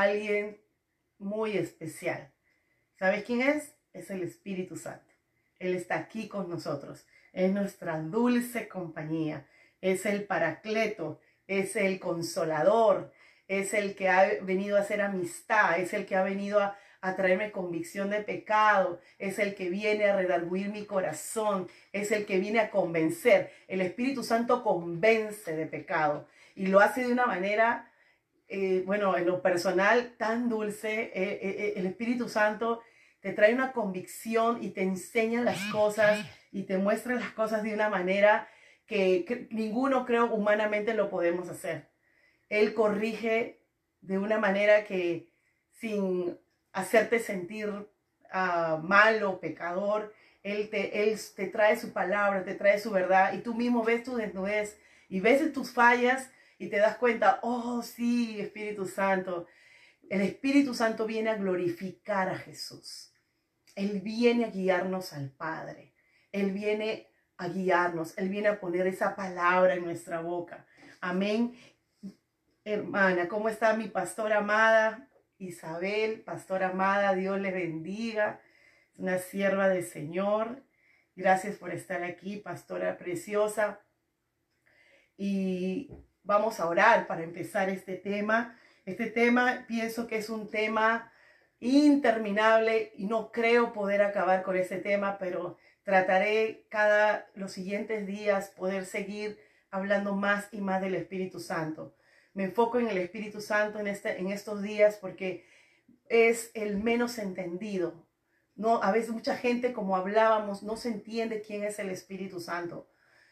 alguien muy especial. ¿Sabes quién es? Es el Espíritu Santo. Él está aquí con nosotros. Es nuestra dulce compañía. Es el paracleto. Es el consolador. Es el que ha venido a hacer amistad. Es el que ha venido a, traerme convicción de pecado. Es el que viene a redarguir mi corazón. Es el que viene a convencer. El Espíritu Santo convence de pecado. Y lo hace de una manera eh, bueno, en lo personal, tan dulce. Eh, eh, el Espíritu Santo te trae una convicción y te enseña las cosas y te muestra las cosas de una manera que, ninguno creo humanamente lo podemos hacer. Él corrige de una manera que sin hacerte sentir uh, malo, pecador, él te, él te trae su palabra, te trae su verdad y tú mismo ves tu desnudez y ves tus fallas y te das cuenta, oh sí, Espíritu Santo, el Espíritu Santo viene a glorificar a Jesús. Él viene a guiarnos al Padre. Él viene a guiarnos. Él viene a poner esa palabra en nuestra boca. Amén. Hermana, ¿cómo está mi pastora amada? Isabel, pastora amada, Dios le bendiga. Es una sierva del Señor. Gracias por estar aquí, pastora preciosa. Y Vamos a orar para empezar este tema. Este tema pienso que es un tema interminable y no creo poder acabar con este tema, pero trataré cada los siguientes días poder seguir hablando más y más del Espíritu Santo. Me enfoco en el Espíritu Santo en, este, en estos días porque es el menos entendido. No, a veces mucha gente, como hablábamos, no se entiende quién es el Espíritu Santo.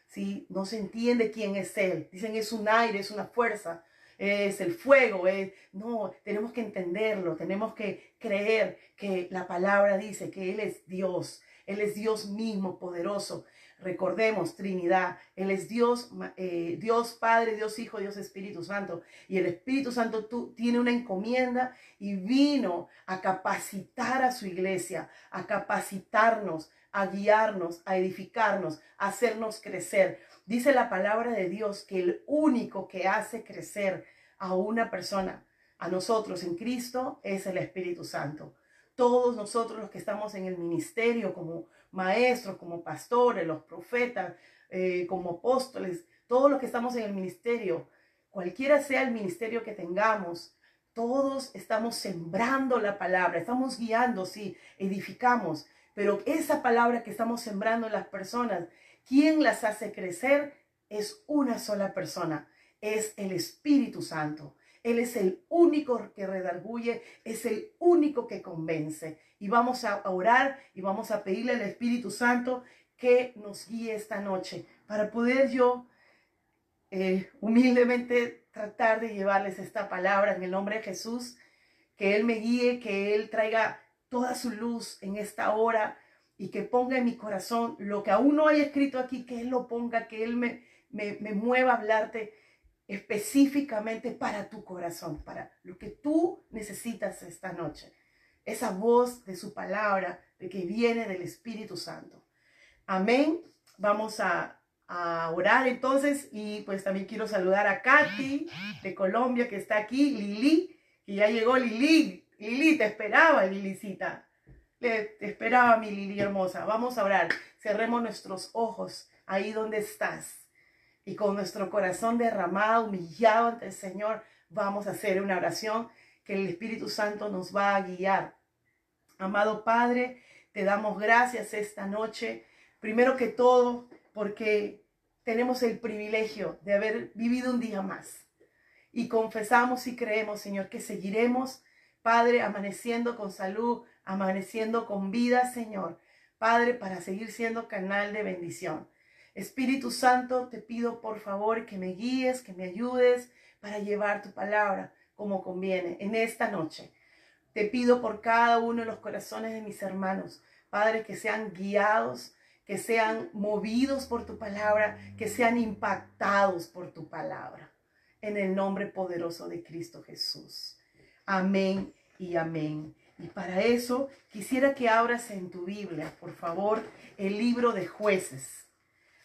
¿Sí? No se entiende quién es Él. Dicen es un aire, es una fuerza, es el fuego. Es... No, tenemos que entenderlo, tenemos que creer que la palabra dice que Él es Dios. Él es Dios mismo, poderoso. Recordemos, Trinidad, Él es Dios, eh, Dios Padre, Dios Hijo, Dios Espíritu Santo. Y el Espíritu Santo tú, tiene una encomienda y vino a capacitar a su iglesia, a capacitarnos, a guiarnos, a edificarnos, a hacernos crecer. Dice la palabra de Dios que el único que hace crecer a una persona, a nosotros en Cristo, es el Espíritu Santo. Todos nosotros los que estamos en el ministerio como maestros, como pastores, los profetas, eh, como apóstoles, todos los que estamos en el ministerio, cualquiera sea el ministerio que tengamos, todos estamos sembrando la palabra, estamos guiando, sí, edificamos, pero esa palabra que estamos sembrando en las personas, quien las hace crecer es una sola persona, es el Espíritu Santo. Él es el único que redarguye, es el único que convence. Y vamos a orar y vamos a pedirle al Espíritu Santo que nos guíe esta noche para poder yo eh, humildemente tratar de llevarles esta palabra en el nombre de Jesús, que Él me guíe, que Él traiga toda su luz en esta hora y que ponga en mi corazón lo que aún no hay escrito aquí, que Él lo ponga, que Él me, me, me mueva a hablarte específicamente para tu corazón, para lo que tú necesitas esta noche. Esa voz de su palabra, de que viene del Espíritu Santo. Amén. Vamos a, a orar entonces y pues también quiero saludar a Katy de Colombia que está aquí, Lili, que ya llegó Lili, Lili, te esperaba, Lilicita. te esperaba, mi Lili hermosa. Vamos a orar. Cerremos nuestros ojos ahí donde estás. Y con nuestro corazón derramado, humillado ante el Señor, vamos a hacer una oración que el Espíritu Santo nos va a guiar. Amado Padre, te damos gracias esta noche. Primero que todo, porque tenemos el privilegio de haber vivido un día más. Y confesamos y creemos, Señor, que seguiremos Padre, amaneciendo con salud, amaneciendo con vida, Señor. Padre, para seguir siendo canal de bendición. Espíritu Santo, te pido por favor que me guíes, que me ayudes para llevar tu palabra como conviene en esta noche. Te pido por cada uno de los corazones de mis hermanos, Padre, que sean guiados, que sean movidos por tu palabra, que sean impactados por tu palabra. En el nombre poderoso de Cristo Jesús. Amén y amén. Y para eso quisiera que abras en tu Biblia, por favor, el libro de jueces.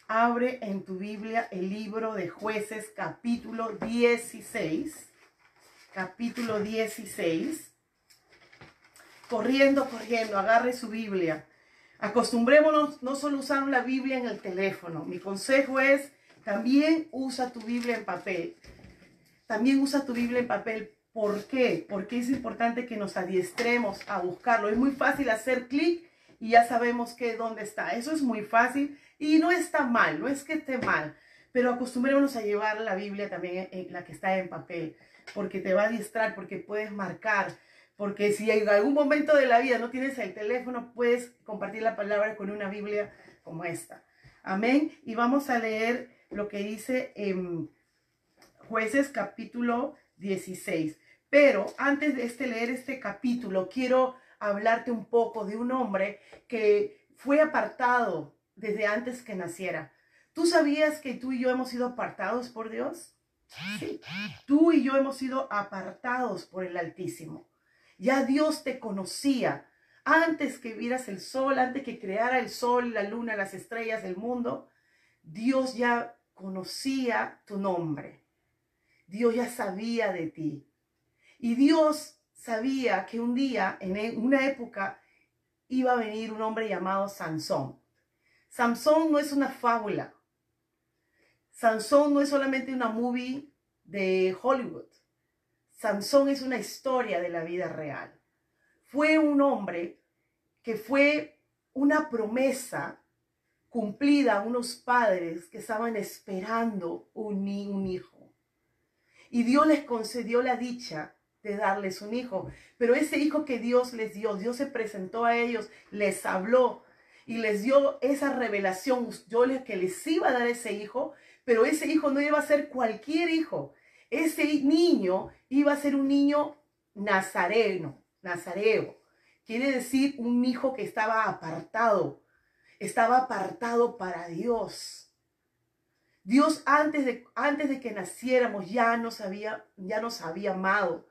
Abre en tu Biblia el libro de jueces capítulo 16. Capítulo 16. Corriendo, corriendo, agarre su Biblia. Acostumbrémonos no solo usar la Biblia en el teléfono. Mi consejo es, también usa tu Biblia en papel. También usa tu Biblia en papel. ¿Por qué? Porque es importante que nos adiestremos a buscarlo. Es muy fácil hacer clic y ya sabemos que dónde está. Eso es muy fácil y no está mal, no es que esté mal, pero acostumbrémonos a llevar la Biblia también en la que está en papel, porque te va a adiestrar, porque puedes marcar, porque si en algún momento de la vida no tienes el teléfono, puedes compartir la palabra con una Biblia como esta. Amén. Y vamos a leer lo que dice en jueces capítulo 16. Pero antes de este leer este capítulo, quiero hablarte un poco de un hombre que fue apartado desde antes que naciera. ¿Tú sabías que tú y yo hemos sido apartados por Dios? Sí. Tú y yo hemos sido apartados por el Altísimo. Ya Dios te conocía antes que vieras el sol, antes que creara el sol, la luna, las estrellas, el mundo. Dios ya conocía tu nombre. Dios ya sabía de ti. Y Dios sabía que un día, en e, una época, iba a venir un hombre llamado Sansón. Sansón no es una fábula. Sansón no es solamente una movie de Hollywood. Sansón es una historia de la vida real. Fue un hombre que fue una promesa cumplida a unos padres que estaban esperando un, un hijo. Y Dios les concedió la dicha de darles un hijo. Pero ese hijo que Dios les dio, Dios se presentó a ellos, les habló y les dio esa revelación. Yo les que les iba a dar ese hijo, pero ese hijo no iba a ser cualquier hijo. Ese niño iba a ser un niño nazareno, nazareo. Quiere decir un hijo que estaba apartado, estaba apartado para Dios. Dios antes de, antes de que naciéramos ya nos había, ya nos había amado.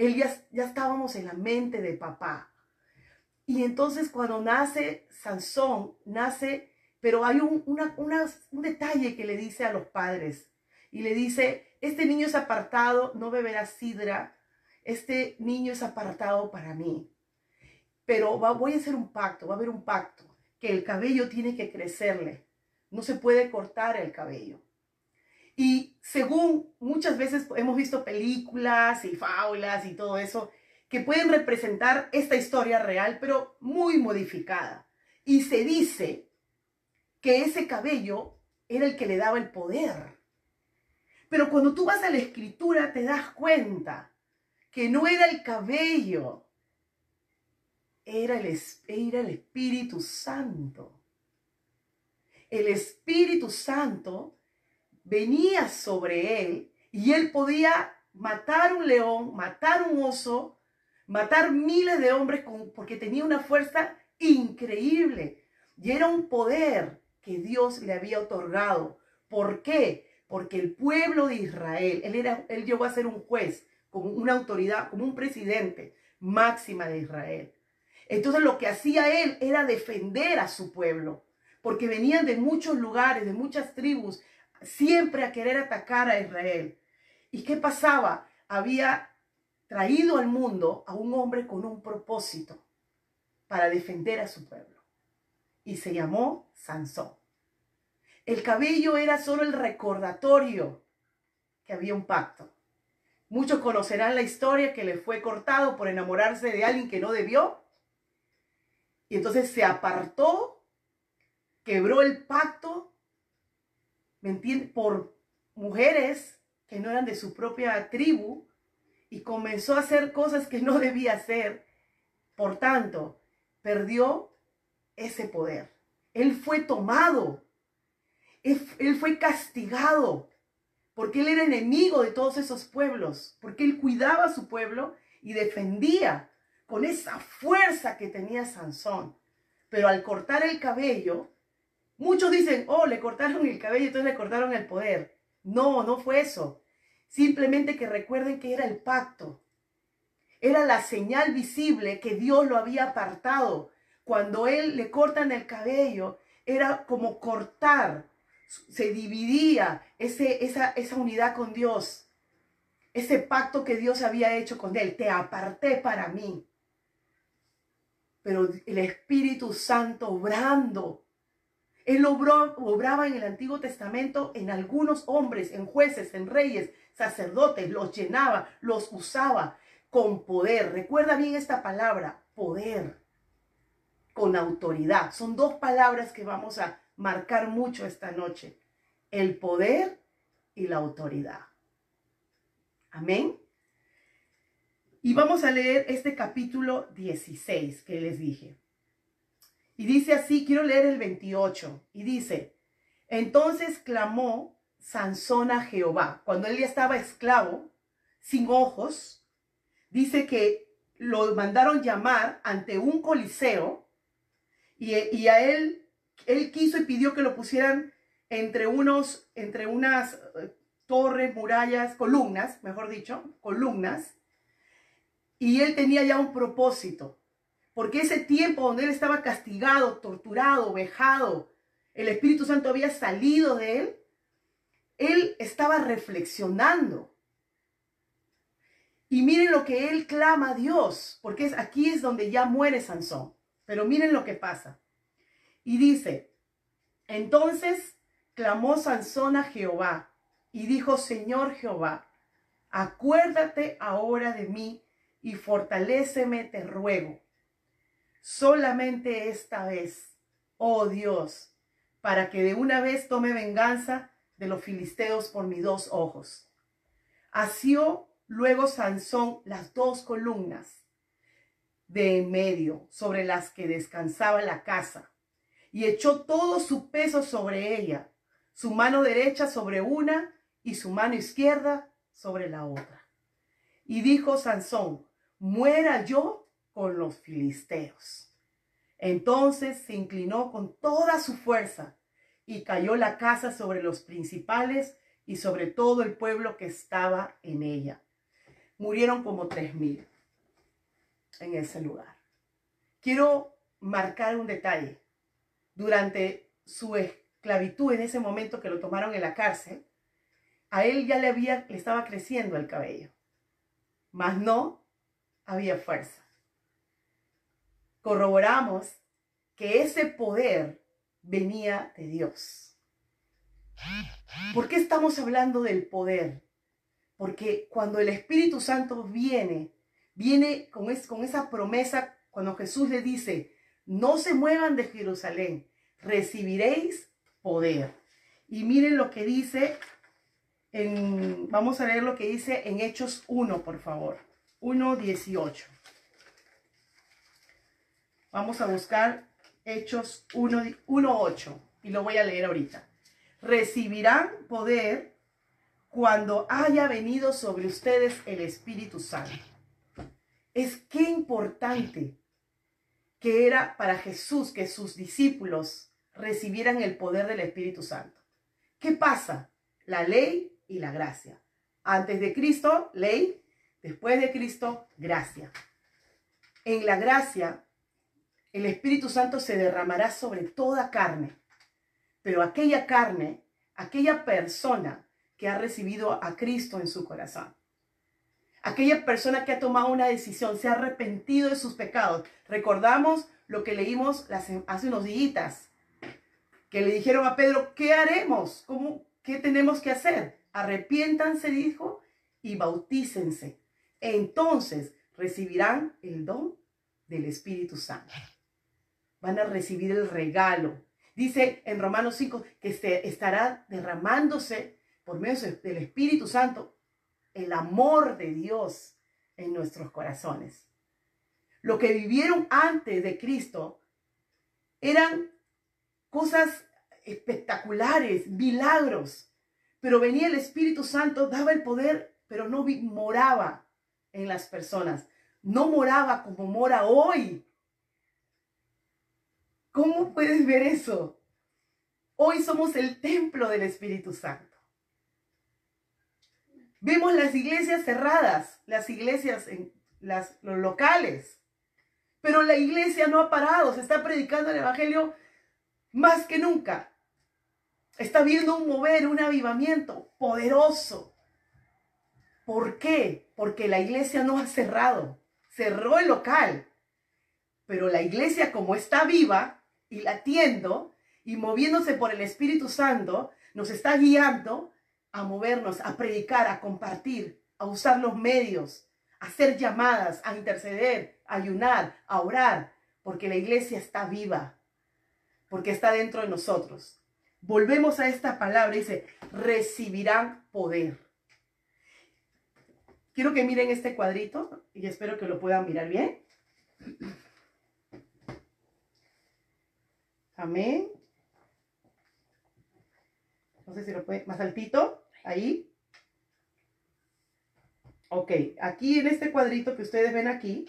Él ya, ya estábamos en la mente de papá. Y entonces cuando nace Sansón, nace, pero hay un, un detalle que le dice a los padres. Y le dice, este niño es apartado, no beberá sidra. Este niño es apartado para mí. Pero voy a hacer un pacto, va a haber un pacto, que el cabello tiene que crecerle. No se puede cortar el cabello. Y según muchas veces hemos visto películas y fábulas y todo eso, que pueden representar esta historia real, pero muy modificada. Y se dice que ese cabello era el que le daba el poder. Pero cuando tú vas a la escritura te das cuenta que no era el cabello, era el, era el Espíritu Santo. El Espíritu Santo venía sobre él y él podía matar un león, matar un oso, matar miles de hombres porque tenía una fuerza increíble y era un poder que Dios le había otorgado. ¿Por qué? Porque el pueblo de Israel, él, era, él llegó a ser un juez, como una autoridad, como un presidente máxima de Israel. Entonces lo que hacía él era defender a su pueblo, porque venían de muchos lugares, de muchas tribus, siempre a querer atacar a Israel. ¿Y qué pasaba? Había traído al mundo a un hombre con un propósito para defender a su pueblo. Y se llamó Sansón. El cabello era solo el recordatorio que había un pacto. Muchos conocerán la historia que le fue cortado por enamorarse de alguien que no debió. Y entonces se apartó, quebró el pacto Por mujeres que no eran de su propia tribu y comenzó a hacer cosas que no debía hacer. Por tanto, perdió ese poder. Él fue tomado. Él, fue castigado porque él era enemigo de todos esos pueblos, porque él cuidaba a su pueblo y defendía con esa fuerza que tenía Sansón. Pero al cortar el cabello, muchos dicen, oh, le cortaron el cabello, entonces le cortaron el poder. No, no fue eso. Simplemente que recuerden que era el pacto. Era la señal visible que Dios lo había apartado. Cuando él le cortan el cabello, era como cortar. Se dividía ese, esa, esa unidad con Dios. Ese pacto que Dios había hecho con él. Te aparté para mí. Pero el Espíritu Santo obrando él obraba en el Antiguo Testamento en algunos hombres, en jueces, en reyes, sacerdotes, los llenaba, los usaba con poder. Recuerda bien esta palabra, poder, con autoridad. Son dos palabras que vamos a marcar mucho esta noche. El poder y la autoridad. Amén. Y vamos a leer este capítulo 16 que les dije. Y dice así, quiero leer el 28. Y dice, entonces clamó Sansón a Jehová. Cuando él ya estaba esclavo, sin ojos, dice que lo mandaron llamar ante un coliseo y, y, a él, él quiso y pidió que lo pusieran entre unos, entre unas eh, torres, murallas, columnas, mejor dicho, columnas. Y él tenía ya un propósito. Porque ese tiempo donde él estaba castigado, torturado, vejado, el Espíritu Santo había salido de él, él estaba reflexionando. Y miren lo que él clama a Dios, porque es, aquí es donde ya muere Sansón. Pero miren lo que pasa. Y dice, entonces clamó Sansón a Jehová y dijo, Señor Jehová, acuérdate ahora de mí y fortaléceme, te ruego solamente esta vez, oh Dios, para que de una vez tome venganza de los filisteos por mis dos ojos. Asió luego Sansón las dos columnas de en medio sobre las que descansaba la casa y echó todo su peso sobre ella, su mano derecha sobre una y su mano izquierda sobre la otra. Y dijo Sansón, muera yo con los filisteos. Entonces se inclinó con toda su fuerza y cayó la casa sobre los principales y sobre todo el pueblo que estaba en ella. Murieron como tres mil en ese lugar. Quiero marcar un detalle. Durante su esclavitud, en ese momento que lo tomaron en la cárcel, a él ya le, había, le estaba creciendo el cabello, mas no había fuerza corroboramos que ese poder venía de Dios. ¿Por qué estamos hablando del poder? Porque cuando el Espíritu Santo viene, viene con, con esa promesa, cuando Jesús le dice, no se muevan de Jerusalén, recibiréis poder. Y miren lo que dice, vamos a leer lo que dice en Hechos 1, por favor, 1.18. Vamos a buscar Hechos 1.8 y lo voy a leer ahorita. Recibirán poder cuando haya venido sobre ustedes el Espíritu Santo. Es qué importante que era para Jesús que sus discípulos recibieran el poder del Espíritu Santo. ¿Qué pasa? La ley y la gracia. Antes de Cristo, ley. Después de Cristo, gracia. En la gracia el Espíritu Santo se derramará sobre toda carne. Pero aquella carne, aquella persona que ha recibido a Cristo en su corazón, aquella persona que ha tomado una decisión, se ha arrepentido de sus pecados. Recordamos lo que leímos hace unos días, que le dijeron a Pedro, ¿qué haremos? ¿Cómo, ¿Qué tenemos que hacer? Arrepiéntanse, dijo, y bautícense. Entonces recibirán el don del Espíritu Santo van a recibir el regalo. Dice en Romanos 5 que este estará derramándose por medio del Espíritu Santo el amor de Dios en nuestros corazones. Lo que vivieron antes de Cristo eran cosas espectaculares, milagros, pero venía el Espíritu Santo, daba el poder, pero no moraba en las personas. no moraba como mora hoy. ¿Cómo puedes ver eso? Hoy somos el templo del Espíritu Santo. Vemos las iglesias cerradas, las iglesias en los locales. Pero la iglesia no ha parado, se está predicando el Evangelio más que nunca. Está viendo un mover, un avivamiento poderoso. ¿Por qué? Porque la iglesia no ha cerrado. Cerró el local. Pero la iglesia como está viva y latiendo y moviéndose por el Espíritu Santo, nos está guiando a movernos, a predicar, a compartir, a usar los medios, a hacer llamadas, a interceder, a ayunar, a orar, porque la iglesia está viva, porque está dentro de nosotros. Volvemos a esta palabra, dice, recibirán poder. Quiero que miren este cuadrito y espero que lo puedan mirar bien. Amén. No sé si lo puede, más altito, ahí. Ok, aquí en este cuadrito que ustedes ven aquí,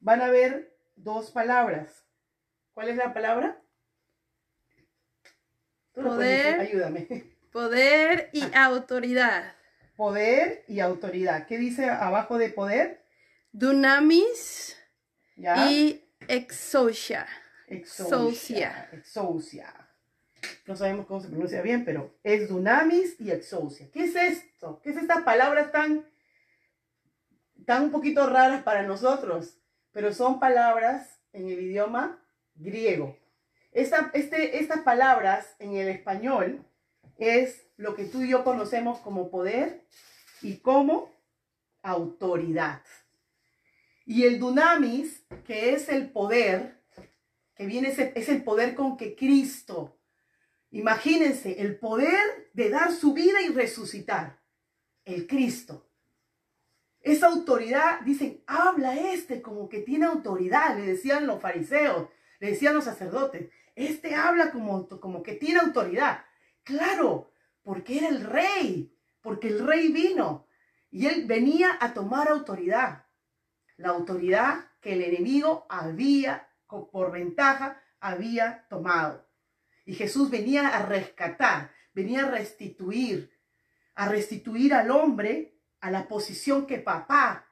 van a ver dos palabras. ¿Cuál es la palabra? poder, ayúdame. Poder y ah. autoridad. Poder y autoridad. ¿Qué dice abajo de poder? Dunamis y exousia. Exousia. Exousia. No sabemos cómo se pronuncia bien, pero es dunamis y exousia. ¿Qué es esto? ¿Qué es estas palabras tan están un poquito raras para nosotros, pero son palabras en el idioma griego. Esta, este, estas palabras en el español es lo que tú y yo conocemos como poder y como autoridad. Y el dunamis, que es el poder, que viene es el poder con que Cristo, imagínense, el poder de dar su vida y resucitar, el Cristo. Esa autoridad, dicen, habla este como que tiene autoridad, le decían los fariseos, le decían los sacerdotes. Este habla como, como que tiene autoridad. Claro, porque era el rey, porque el rey vino y él venía a tomar autoridad. La autoridad que el enemigo había, por ventaja, había tomado. Y Jesús venía a rescatar, venía a restituir, a restituir al hombre a la posición que papá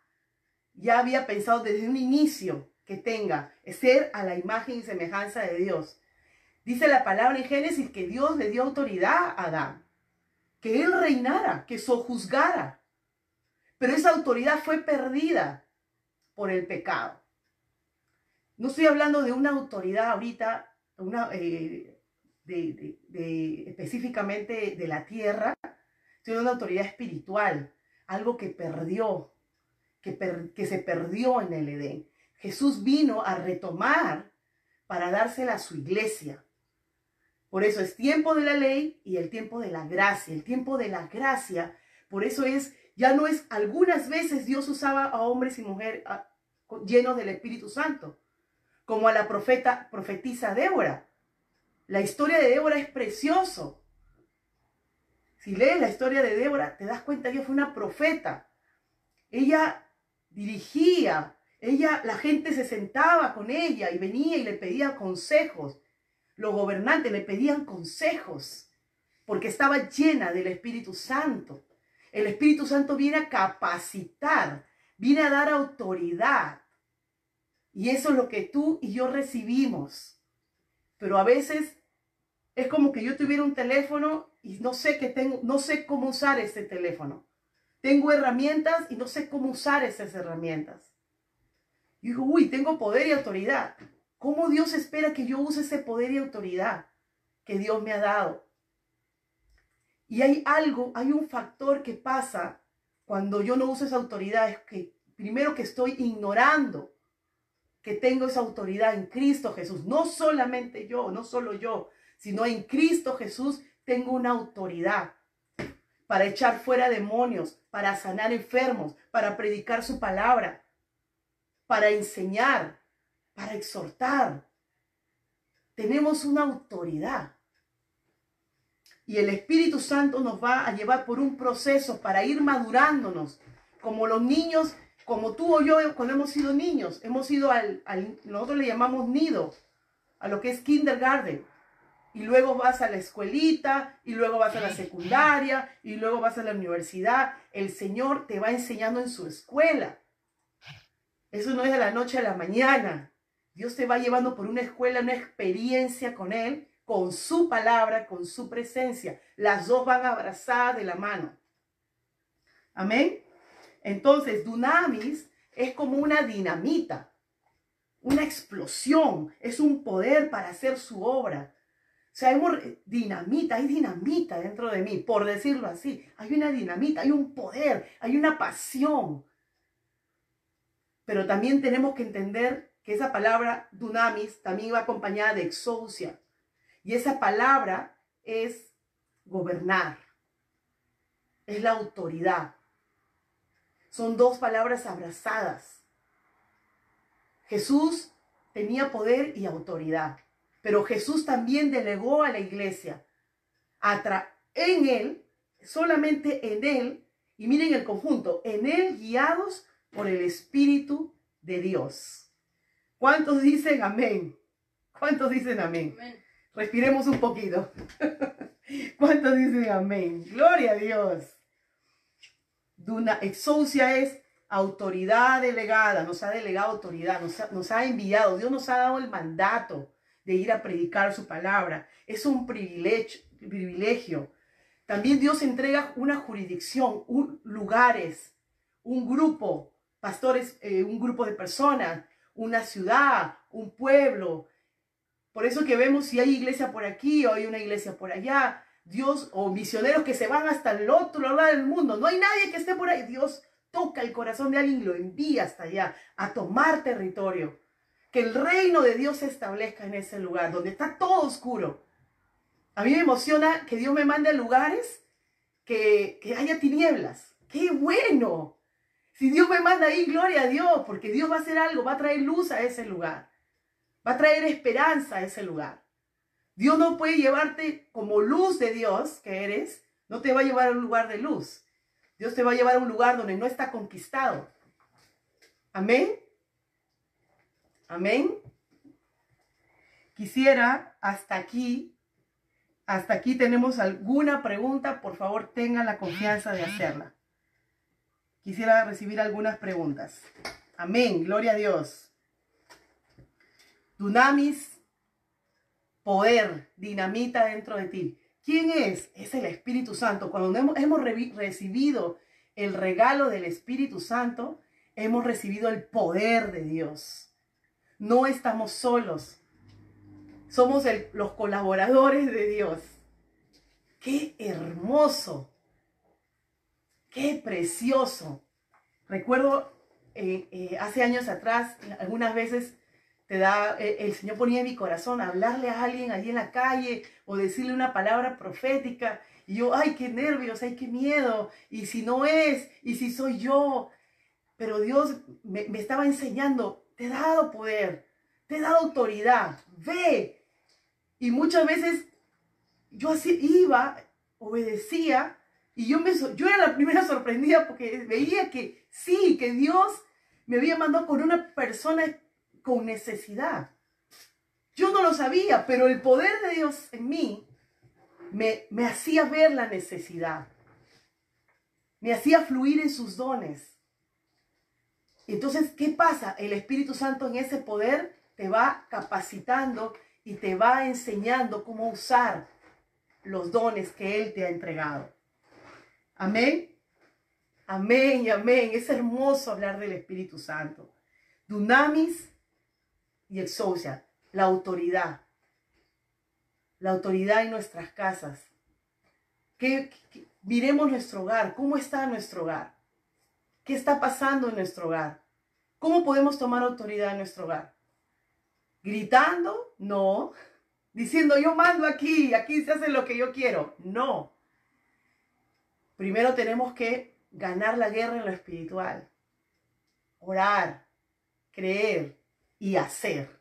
ya había pensado desde un inicio que tenga, ser a la imagen y semejanza de Dios. Dice la palabra en Génesis que Dios le dio autoridad a Adán, que él reinara, que sojuzgara. Pero esa autoridad fue perdida por el pecado. No estoy hablando de una autoridad ahorita, eh, de, específicamente de la tierra, sino de una autoridad espiritual, algo que perdió, que, que se perdió en el Edén. Jesús vino a retomar para dársela a su iglesia. Por eso es tiempo de la ley y el tiempo de la gracia. El tiempo de la gracia, por eso es, ya no es, algunas veces Dios usaba a hombres y mujeres llenos del Espíritu Santo, como a la profeta, profetisa Débora. La historia de Débora es precioso. Si lees la historia de Débora, te das cuenta que ella fue una profeta. Ella dirigía, ella, la gente se sentaba con ella y venía y le pedía consejos. Los gobernantes le pedían consejos porque estaba llena del Espíritu Santo. El Espíritu Santo viene a capacitar, viene a dar autoridad. Y eso es lo que tú y yo recibimos. Pero a veces es como que yo tuviera un teléfono y no sé que tengo, no sé cómo usar ese teléfono. Tengo herramientas y no sé cómo usar esas herramientas. Y digo, uy, tengo poder y autoridad. ¿Cómo Dios espera que yo use ese poder y autoridad que Dios me ha dado? Y hay algo, hay un factor que pasa cuando yo no uso esa autoridad, es que primero que estoy ignorando que tengo esa autoridad en Cristo Jesús. No solamente yo, no solo yo, sino en Cristo Jesús tengo una autoridad para echar fuera demonios, para sanar enfermos, para predicar su palabra, para enseñar, para exhortar. Tenemos una autoridad. Y el Espíritu Santo nos va a llevar por un proceso para ir madurándonos, como los niños como tú o yo cuando hemos sido niños, hemos ido al, nosotros le llamamos nido, a lo que es kindergarten. Y luego vas a la escuelita, y luego vas a la secundaria, y luego vas a la universidad. El Señor te va enseñando en su escuela. Eso no es de la noche a la mañana. Dios te va llevando por una escuela, una experiencia con Él, con su palabra, con su presencia. Las dos van abrazadas de la mano. Amén. Entonces, dunamis es como una dinamita, una explosión, es un poder para hacer su obra. O sea, hay dinamita, hay dinamita dentro de mí, por decirlo así. Hay una dinamita, hay un poder, hay una pasión. Pero también tenemos que entender que esa palabra dunamis también va acompañada de exousia. Y esa palabra es gobernar, es la autoridad. Son dos palabras abrazadas. Jesús tenía poder y autoridad, pero Jesús también delegó a la iglesia en él, solamente en él, y miren el conjunto, en él guiados por el Espíritu de Dios. ¿Cuántos dicen amén? ¿Cuántos dicen amén? Respiremos un poquito. ¿Cuántos dicen amén? Gloria a Dios. Duna, exousia es autoridad delegada, nos ha delegado autoridad, nos ha, nos ha enviado, Dios nos ha dado el mandato de ir a predicar su palabra. Es un privilegio. privilegio. También Dios entrega una jurisdicción, lugares, un grupo, pastores, eh, un grupo de personas, una ciudad, un pueblo. Por eso que vemos si hay iglesia por aquí o hay una iglesia por allá. Dios o misioneros que se van hasta el otro lado del mundo. No hay nadie que esté por ahí. Dios toca el corazón de alguien y lo envía hasta allá a tomar territorio. Que el reino de Dios se establezca en ese lugar donde está todo oscuro. A mí me emociona que Dios me mande a lugares que, que haya tinieblas. ¡Qué bueno! Si Dios me manda ahí, gloria a Dios, porque Dios va a hacer algo, va a traer luz a ese lugar. Va a traer esperanza a ese lugar. Dios no puede llevarte como luz de Dios que eres, no te va a llevar a un lugar de luz. Dios te va a llevar a un lugar donde no está conquistado. Amén. Amén. Quisiera hasta aquí, hasta aquí tenemos alguna pregunta, por favor tengan la confianza de hacerla. Quisiera recibir algunas preguntas. Amén, gloria a Dios. Dunamis poder, dinamita dentro de ti. ¿Quién es? Es el Espíritu Santo. Cuando hemos, recibido el regalo del Espíritu Santo, hemos recibido el poder de Dios. No estamos solos. Somos los colaboradores de Dios. Qué hermoso. Qué precioso. Recuerdo eh, eh, hace años atrás, algunas veces da, eh, el Señor ponía en mi corazón hablarle a alguien allí en la calle o decirle una palabra profética. Y yo, ay, qué nervios, ay, qué miedo. Y si no es, y si soy yo. Pero Dios me, me estaba enseñando, te he dado poder, te he dado autoridad, ve. Y muchas veces yo así iba, obedecía, y yo, me, yo era la primera sorprendida porque veía que sí, que Dios me había mandado con una persona con necesidad. Yo no lo sabía, pero el poder de Dios en mí me, me hacía ver la necesidad. Me hacía fluir en sus dones. Entonces, ¿qué pasa? El Espíritu Santo en ese poder te va capacitando y te va enseñando cómo usar los dones que Él te ha entregado. Amén. Amén y amén. Es hermoso hablar del Espíritu Santo. Dunamis y exousia, la autoridad. La autoridad en nuestras casas. Que, miremos nuestro hogar, cómo está nuestro hogar. ¿Qué está pasando en nuestro hogar? ¿Cómo podemos tomar autoridad en nuestro hogar? ¿Gritando? No. Diciendo yo mando aquí, aquí se hace lo que yo quiero. No. Primero tenemos que ganar la guerra en lo espiritual. Orar, creer, y hacer.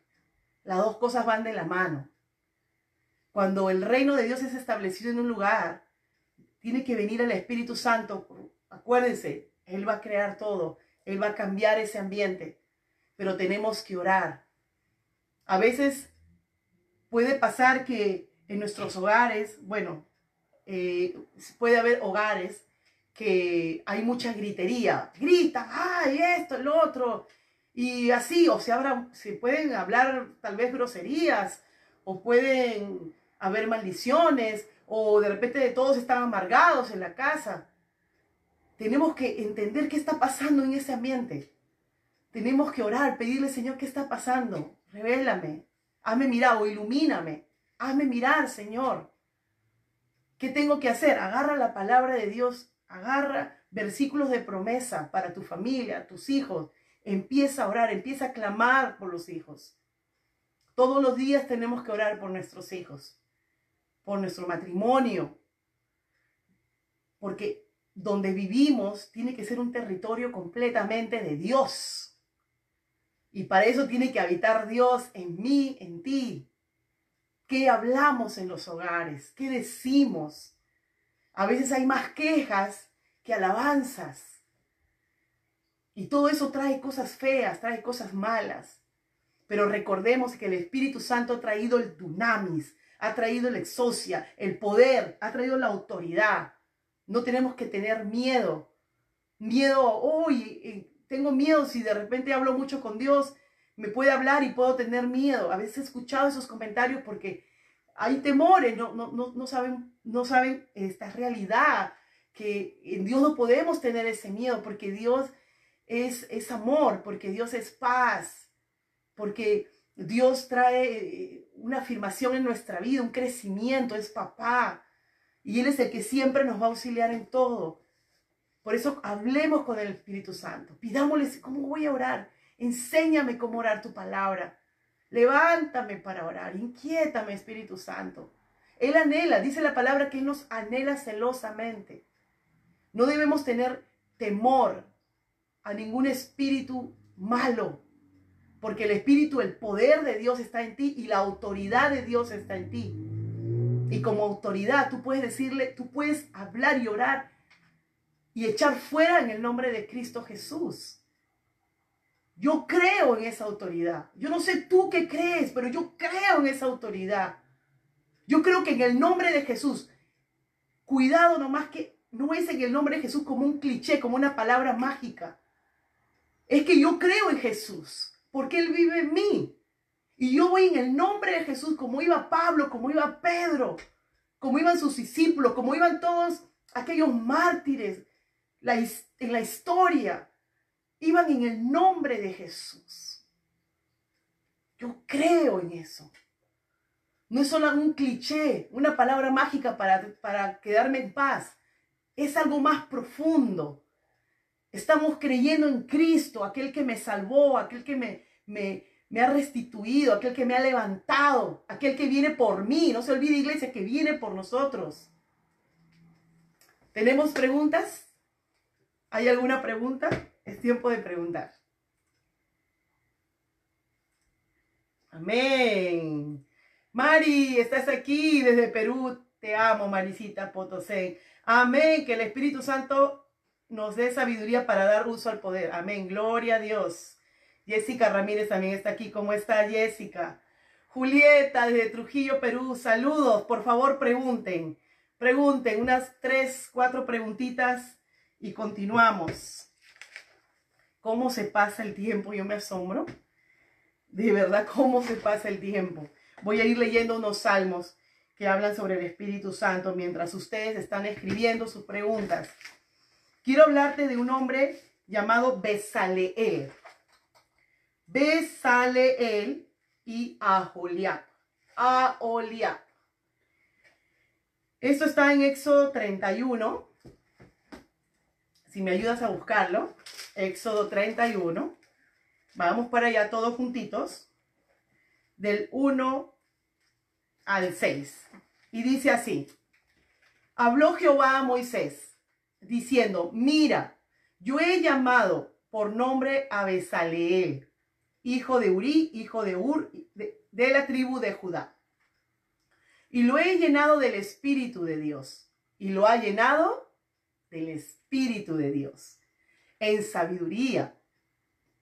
Las dos cosas van de la mano. Cuando el reino de Dios es establecido en un lugar, tiene que venir el Espíritu Santo. Acuérdense, Él va a crear todo. Él va a cambiar ese ambiente, pero tenemos que orar. A veces puede pasar que en nuestros hogares, bueno, eh, puede haber hogares que hay mucha gritería, grita, ay, esto, el otro, y así, o se, se pueden hablar tal vez groserías, o pueden haber maldiciones, o de repente todos están amargados en la casa. Tenemos que entender qué está pasando en ese ambiente. Tenemos que orar, pedirle, Señor, ¿qué está pasando? Revélame, hazme mirar o ilumíname, hazme mirar, Señor. ¿Qué tengo que hacer? Agarra la palabra de Dios, agarra versículos de promesa para tu familia, tus hijos. Empieza a orar, empieza a clamar por los hijos. Todos los días tenemos que orar por nuestros hijos, por nuestro matrimonio, porque donde vivimos tiene que ser un territorio completamente de Dios. Y para eso tiene que habitar Dios en mí, en ti. ¿Qué hablamos en los hogares? ¿Qué decimos? A veces hay más quejas que alabanzas. Y todo eso trae cosas feas, trae cosas malas. Pero recordemos que el Espíritu Santo ha traído el dunamis, ha traído la exocia, el poder, ha traído la autoridad. No tenemos que tener miedo. Miedo, uy, tengo miedo si de repente hablo mucho con Dios, me puede hablar y puedo tener miedo. A veces he escuchado esos comentarios porque hay temores, no, no, no, saben, no saben esta realidad, que en Dios no podemos tener ese miedo porque Dios es, es amor, porque Dios es paz, porque Dios trae eh, una afirmación en nuestra vida, un crecimiento, es papá. Y Él es el que siempre nos va a auxiliar en todo. Por eso hablemos con el Espíritu Santo. Pidámosle, ¿cómo voy a orar? Enséñame cómo orar tu palabra. Levántame para orar. Inquiétame, Espíritu Santo. Él anhela, dice la palabra que Él nos anhela celosamente. No debemos tener temor a ningún espíritu malo, porque el espíritu, el poder de Dios está en ti y la autoridad de Dios está en ti. Y como autoridad tú puedes decirle, tú puedes hablar y orar y echar fuera en el nombre de Cristo Jesús. Yo creo en esa autoridad. Yo no sé tú qué crees, pero yo creo en esa autoridad. Yo creo que en el nombre de Jesús, cuidado nomás que no es en el nombre de Jesús como un cliché, como una palabra mágica. Es que yo creo en Jesús, porque Él vive en mí. Y yo voy en el nombre de Jesús, como iba Pablo, como iba Pedro, como iban sus discípulos, como iban todos aquellos mártires en la historia. Iban en el nombre de Jesús. Yo creo en eso. No es solo un cliché, una palabra mágica para, para quedarme en paz es algo más profundo. Estamos creyendo en Cristo, aquel que me salvó, aquel que me, me, me ha restituido, aquel que me ha levantado, aquel que viene por mí. No se olvide, iglesia, que viene por nosotros. ¿Tenemos preguntas? ¿Hay alguna pregunta? Es tiempo de preguntar. Amén. Mari, estás aquí desde Perú. Te amo, Maricita Potosén. Amén. Que el Espíritu Santo nos dé sabiduría para dar uso al poder. Amén. Gloria a Dios. Jessica Ramírez también está aquí. ¿Cómo está Jessica? Julieta desde Trujillo, Perú. Saludos. Por favor, pregunten. Pregunten unas tres, cuatro preguntitas y continuamos. ¿Cómo se pasa el tiempo? Yo me asombro. De verdad, ¿cómo se pasa el tiempo? Voy a ir leyendo unos salmos que hablan sobre el Espíritu Santo mientras ustedes están escribiendo sus preguntas. Quiero hablarte de un hombre llamado Besaleel. Besaleel y Aholiab. Aholiab. Esto está en Éxodo 31. Si me ayudas a buscarlo. Éxodo 31. Vamos para allá todos juntitos. Del 1 al 6. Y dice así, habló Jehová a Moisés, diciendo, mira, yo he llamado por nombre a Besaleel, hijo de Uri, hijo de Ur, de, de la tribu de Judá. Y lo he llenado del Espíritu de Dios. Y lo ha llenado del Espíritu de Dios. en sabiduría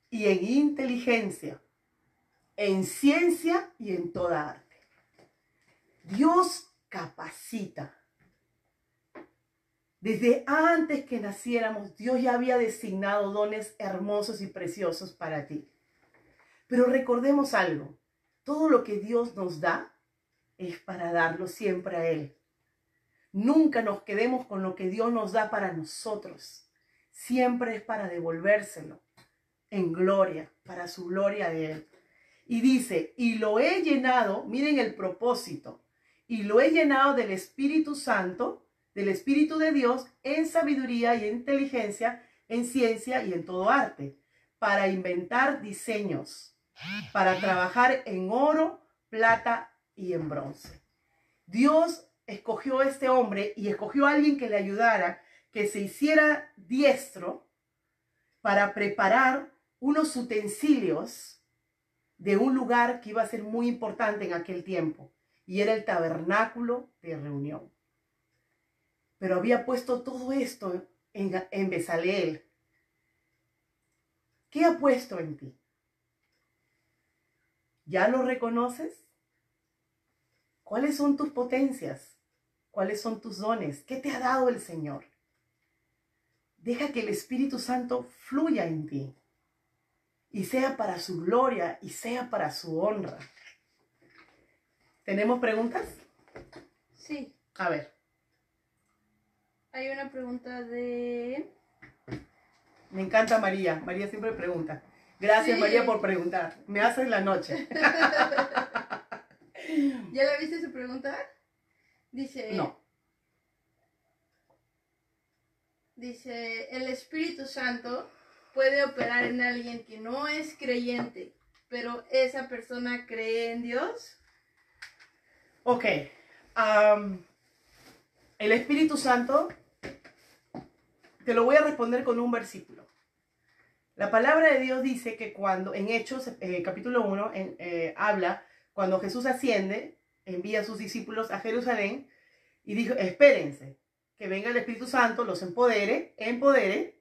y en inteligencia, en ciencia y en toda arte. Dios capacita. Desde antes que naciéramos, Dios ya había designado dones hermosos y preciosos para ti. Pero recordemos algo, todo lo que Dios nos da es para darlo siempre a Él. Nunca nos quedemos con lo que Dios nos da para nosotros. Siempre es para devolvérselo en gloria, para su gloria de Él. Y dice, y lo he llenado, miren el propósito, y lo he llenado del Espíritu Santo, del Espíritu de Dios, en sabiduría y inteligencia, en ciencia y en todo arte, para inventar diseños, para trabajar en oro, plata y en bronce. Dios escogió a este hombre y escogió a alguien que le ayudara, que se hiciera diestro para preparar unos utensilios de un lugar que iba a ser muy importante en aquel tiempo, y era el tabernáculo de reunión. Pero había puesto todo esto en, en Besaleel. ¿Qué ha puesto en ti? ¿Ya lo reconoces? ¿Cuáles son tus potencias? ¿Cuáles son tus dones? ¿Qué te ha dado el Señor? Deja que el Espíritu Santo fluya en ti y sea para su gloria y sea para su honra. ¿Tenemos preguntas? Sí. A ver. Hay una pregunta de... Me encanta María. María siempre pregunta. Gracias María por preguntar. Me haces la noche. ¿Ya la viste su pregunta? Dice... No. Dice, el Espíritu Santo puede operar en alguien que no es creyente, pero esa persona cree en Dios? Ok. el Espíritu Santo, te lo voy a responder con un versículo. La palabra de Dios dice que cuando, en Hechos, eh, capítulo 1, eh, habla, cuando Jesús asciende, envía a sus discípulos a Jerusalén y dijo, espérense, que venga el Espíritu Santo, los empodere, empodere.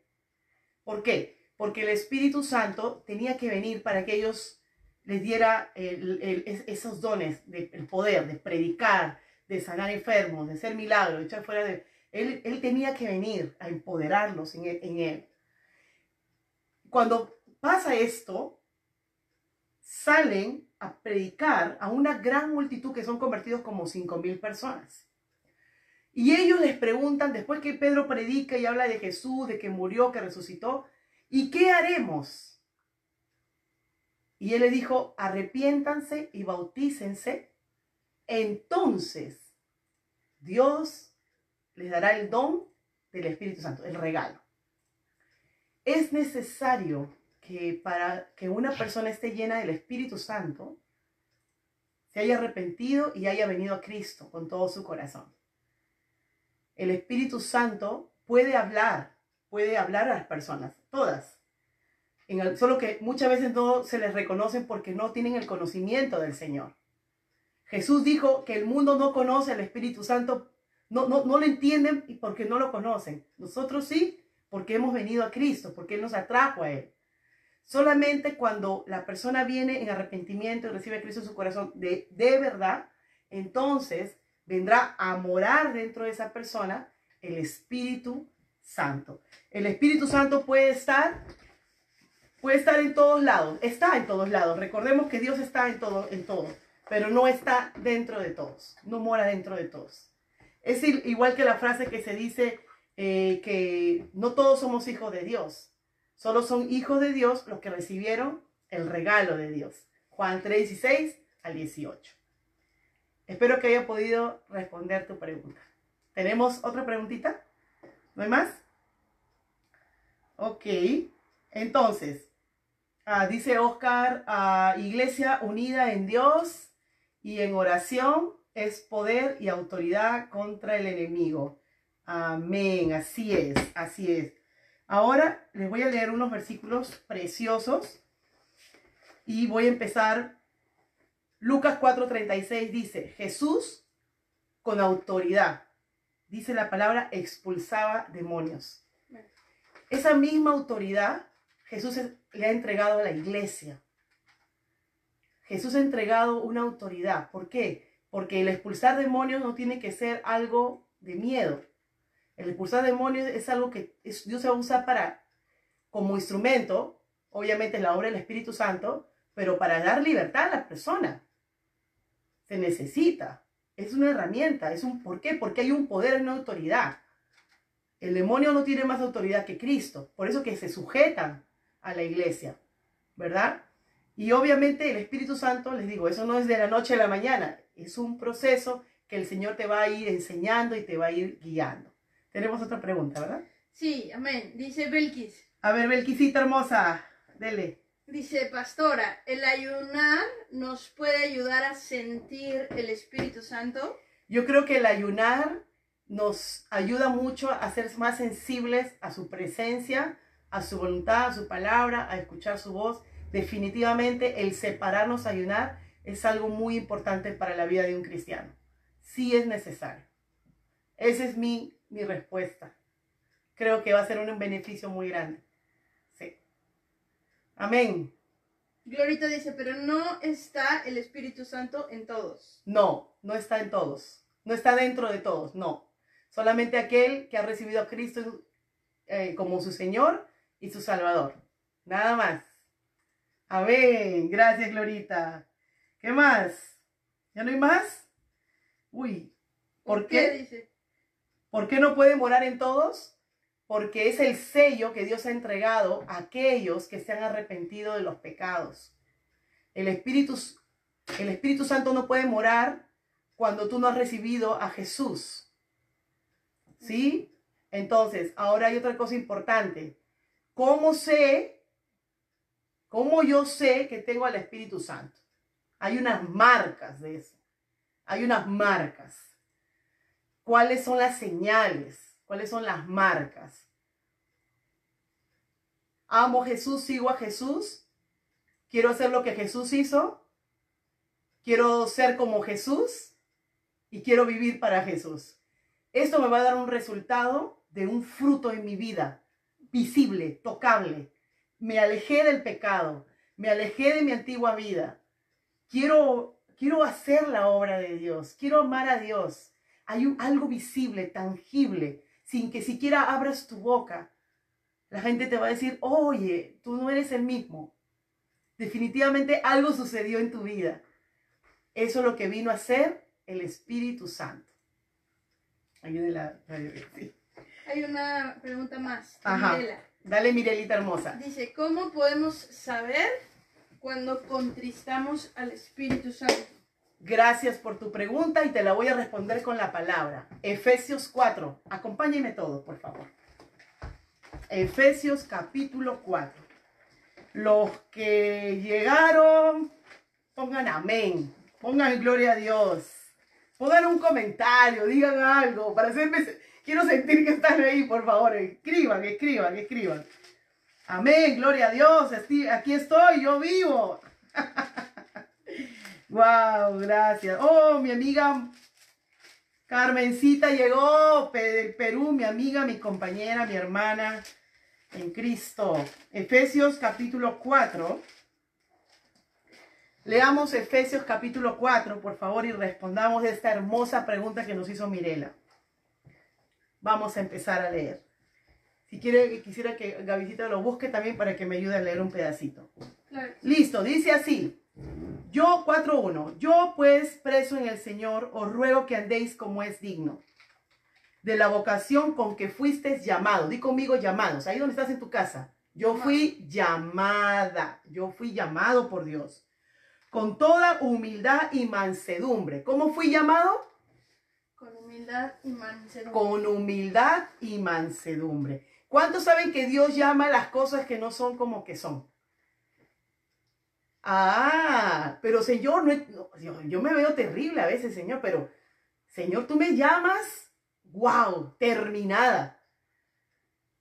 ¿Por qué? porque el Espíritu Santo tenía que venir para que ellos les diera esos dones, el poder de predicar, de sanar enfermos, de hacer milagros, de echar fuera de... Él, él tenía que venir a empoderarlos en él, en él. Cuando pasa esto, salen a predicar a una gran multitud que son convertidos como cinco mil personas. Y ellos les preguntan, después que Pedro predica y habla de Jesús, de que murió, que resucitó, ¿Y qué haremos? Y él le dijo, arrepiéntanse y bautícense. Entonces Dios les dará el don del Espíritu Santo, el regalo. Es necesario que para que una persona esté llena del Espíritu Santo, se haya arrepentido y haya venido a Cristo con todo su corazón. El Espíritu Santo puede hablar puede hablar a las personas, todas. En solo que muchas veces no se les reconocen porque no tienen el conocimiento del Señor. Jesús dijo que el mundo no conoce al Espíritu Santo, no, no, no lo entienden y porque no lo conocen. Nosotros sí, porque hemos venido a Cristo, porque Él nos atrajo a Él. Solamente cuando la persona viene en arrepentimiento y recibe a Cristo en su corazón de, de verdad, entonces vendrá a morar dentro de esa persona el Espíritu Santo. El Espíritu Santo puede estar, puede estar en todos lados, está en todos lados. Recordemos que Dios está en todo, en todo, pero no está dentro de todos, no mora dentro de todos. Es igual que la frase que se dice eh, que no todos somos hijos de Dios, solo son hijos de Dios los que recibieron el regalo de Dios. Juan 3, 16 al 18. Espero que haya podido responder tu pregunta. ¿Tenemos otra preguntita? ¿No hay más? Ok. Entonces, ah, dice Oscar, ah, Iglesia unida en Dios y en oración es poder y autoridad contra el enemigo. Amén. Así es, así es. Ahora les voy a leer unos versículos preciosos y voy a empezar. Lucas 4:36 dice, Jesús con autoridad dice la palabra, expulsaba demonios. Esa misma autoridad Jesús le ha entregado a la iglesia. Jesús ha entregado una autoridad. ¿Por qué? Porque el expulsar demonios no tiene que ser algo de miedo. El expulsar demonios es algo que Dios se para, como instrumento, obviamente es la obra del Espíritu Santo, pero para dar libertad a la persona. Se necesita. Es una herramienta. Es un ¿Por qué? Porque hay un poder, una autoridad. El demonio no tiene más autoridad que Cristo. Por eso que se sujetan a la iglesia. ¿Verdad? Y obviamente el Espíritu Santo, les digo, eso no es de la noche a la mañana. Es un proceso que el Señor te va a ir enseñando y te va a ir guiando. Tenemos otra pregunta, ¿verdad? Sí, amén. Dice Belkis. A ver, Belkisita hermosa, dele. Dice, pastora, ¿el ayunar nos puede ayudar a sentir el Espíritu Santo? Yo creo que el ayunar nos ayuda mucho a ser más sensibles a su presencia, a su voluntad, a su palabra, a escuchar su voz. Definitivamente el separarnos a ayunar es algo muy importante para la vida de un cristiano. Sí es necesario. Esa es mi, mi respuesta. Creo que va a ser un beneficio muy grande. Sí. Amén. Glorita dice, pero no está el Espíritu Santo en todos. No, no está en todos. No está dentro de todos, no. Solamente aquel que ha recibido a Cristo eh, como su Señor y su Salvador. Nada más. Amén. Gracias, Glorita. ¿Qué más? ¿Ya no hay más? Uy. ¿Por, qué? Dice? ¿Por qué no puede morar en todos? Porque es el sello que Dios ha entregado a aquellos que se han arrepentido de los pecados. El Espíritu, el Espíritu Santo no puede morar cuando tú no has recibido a Jesús. ¿Sí? Entonces, ahora hay otra cosa importante. ¿Cómo sé? ¿Cómo yo sé que tengo al Espíritu Santo? Hay unas marcas de eso. Hay unas marcas. ¿Cuáles son las señales? ¿Cuáles son las marcas? Amo a Jesús, sigo a Jesús. Quiero hacer lo que Jesús hizo. Quiero ser como Jesús. Y quiero vivir para Jesús. Esto me va a dar un resultado de un fruto en mi vida, visible, tocable. Me alejé del pecado, me alejé de mi antigua vida. Quiero, quiero hacer la obra de Dios, quiero amar a Dios. Hay un, algo visible, tangible, sin que siquiera abras tu boca. La gente te va a decir, oye, tú no eres el mismo. Definitivamente algo sucedió en tu vida. Eso es lo que vino a ser el Espíritu Santo. Hay una pregunta más. Mirela. Dale, Mirelita hermosa. Dice, ¿cómo podemos saber cuando contristamos al Espíritu Santo? Gracias por tu pregunta y te la voy a responder con la palabra. Efesios 4. Acompáñenme todos, por favor. Efesios capítulo 4. Los que llegaron, pongan amén. Pongan gloria a Dios. Pongan un comentario, digan algo, para hacerme... Quiero sentir que están ahí, por favor. Escriban, escriban, escriban. Amén, gloria a Dios. Aquí estoy, yo vivo. wow, gracias. Oh, mi amiga Carmencita llegó del Perú, mi amiga, mi compañera, mi hermana en Cristo. Efesios capítulo 4. Leamos Efesios capítulo 4, por favor, y respondamos esta hermosa pregunta que nos hizo Mirela. Vamos a empezar a leer. Si quiere, quisiera que Gavisita lo busque también para que me ayude a leer un pedacito. Listo, dice así. Yo 4.1. Yo pues, preso en el Señor, os ruego que andéis como es digno de la vocación con que fuisteis llamado. Di conmigo llamados. Ahí donde estás en tu casa. Yo fui llamada. Yo fui llamado por Dios con toda humildad y mansedumbre. ¿Cómo fui llamado? Con humildad y mansedumbre. Con humildad y mansedumbre. ¿Cuántos saben que Dios llama las cosas que no son como que son? Ah, pero Señor, no, yo, me veo terrible a veces, Señor, pero Señor, tú me llamas, wow, terminada,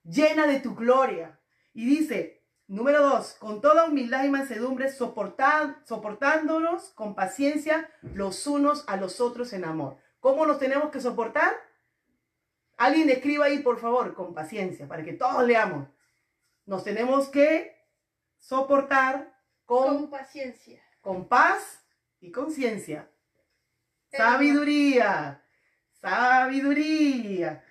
llena de tu gloria. Y dice, Número dos, con toda humildad y mansedumbre, soportándonos con paciencia los unos a los otros en amor. ¿Cómo nos tenemos que soportar? Alguien escriba ahí, por favor, con paciencia, para que todos leamos. nos tenemos que soportar con, Con paciencia. con paz y conciencia. Sabiduría, sabiduría.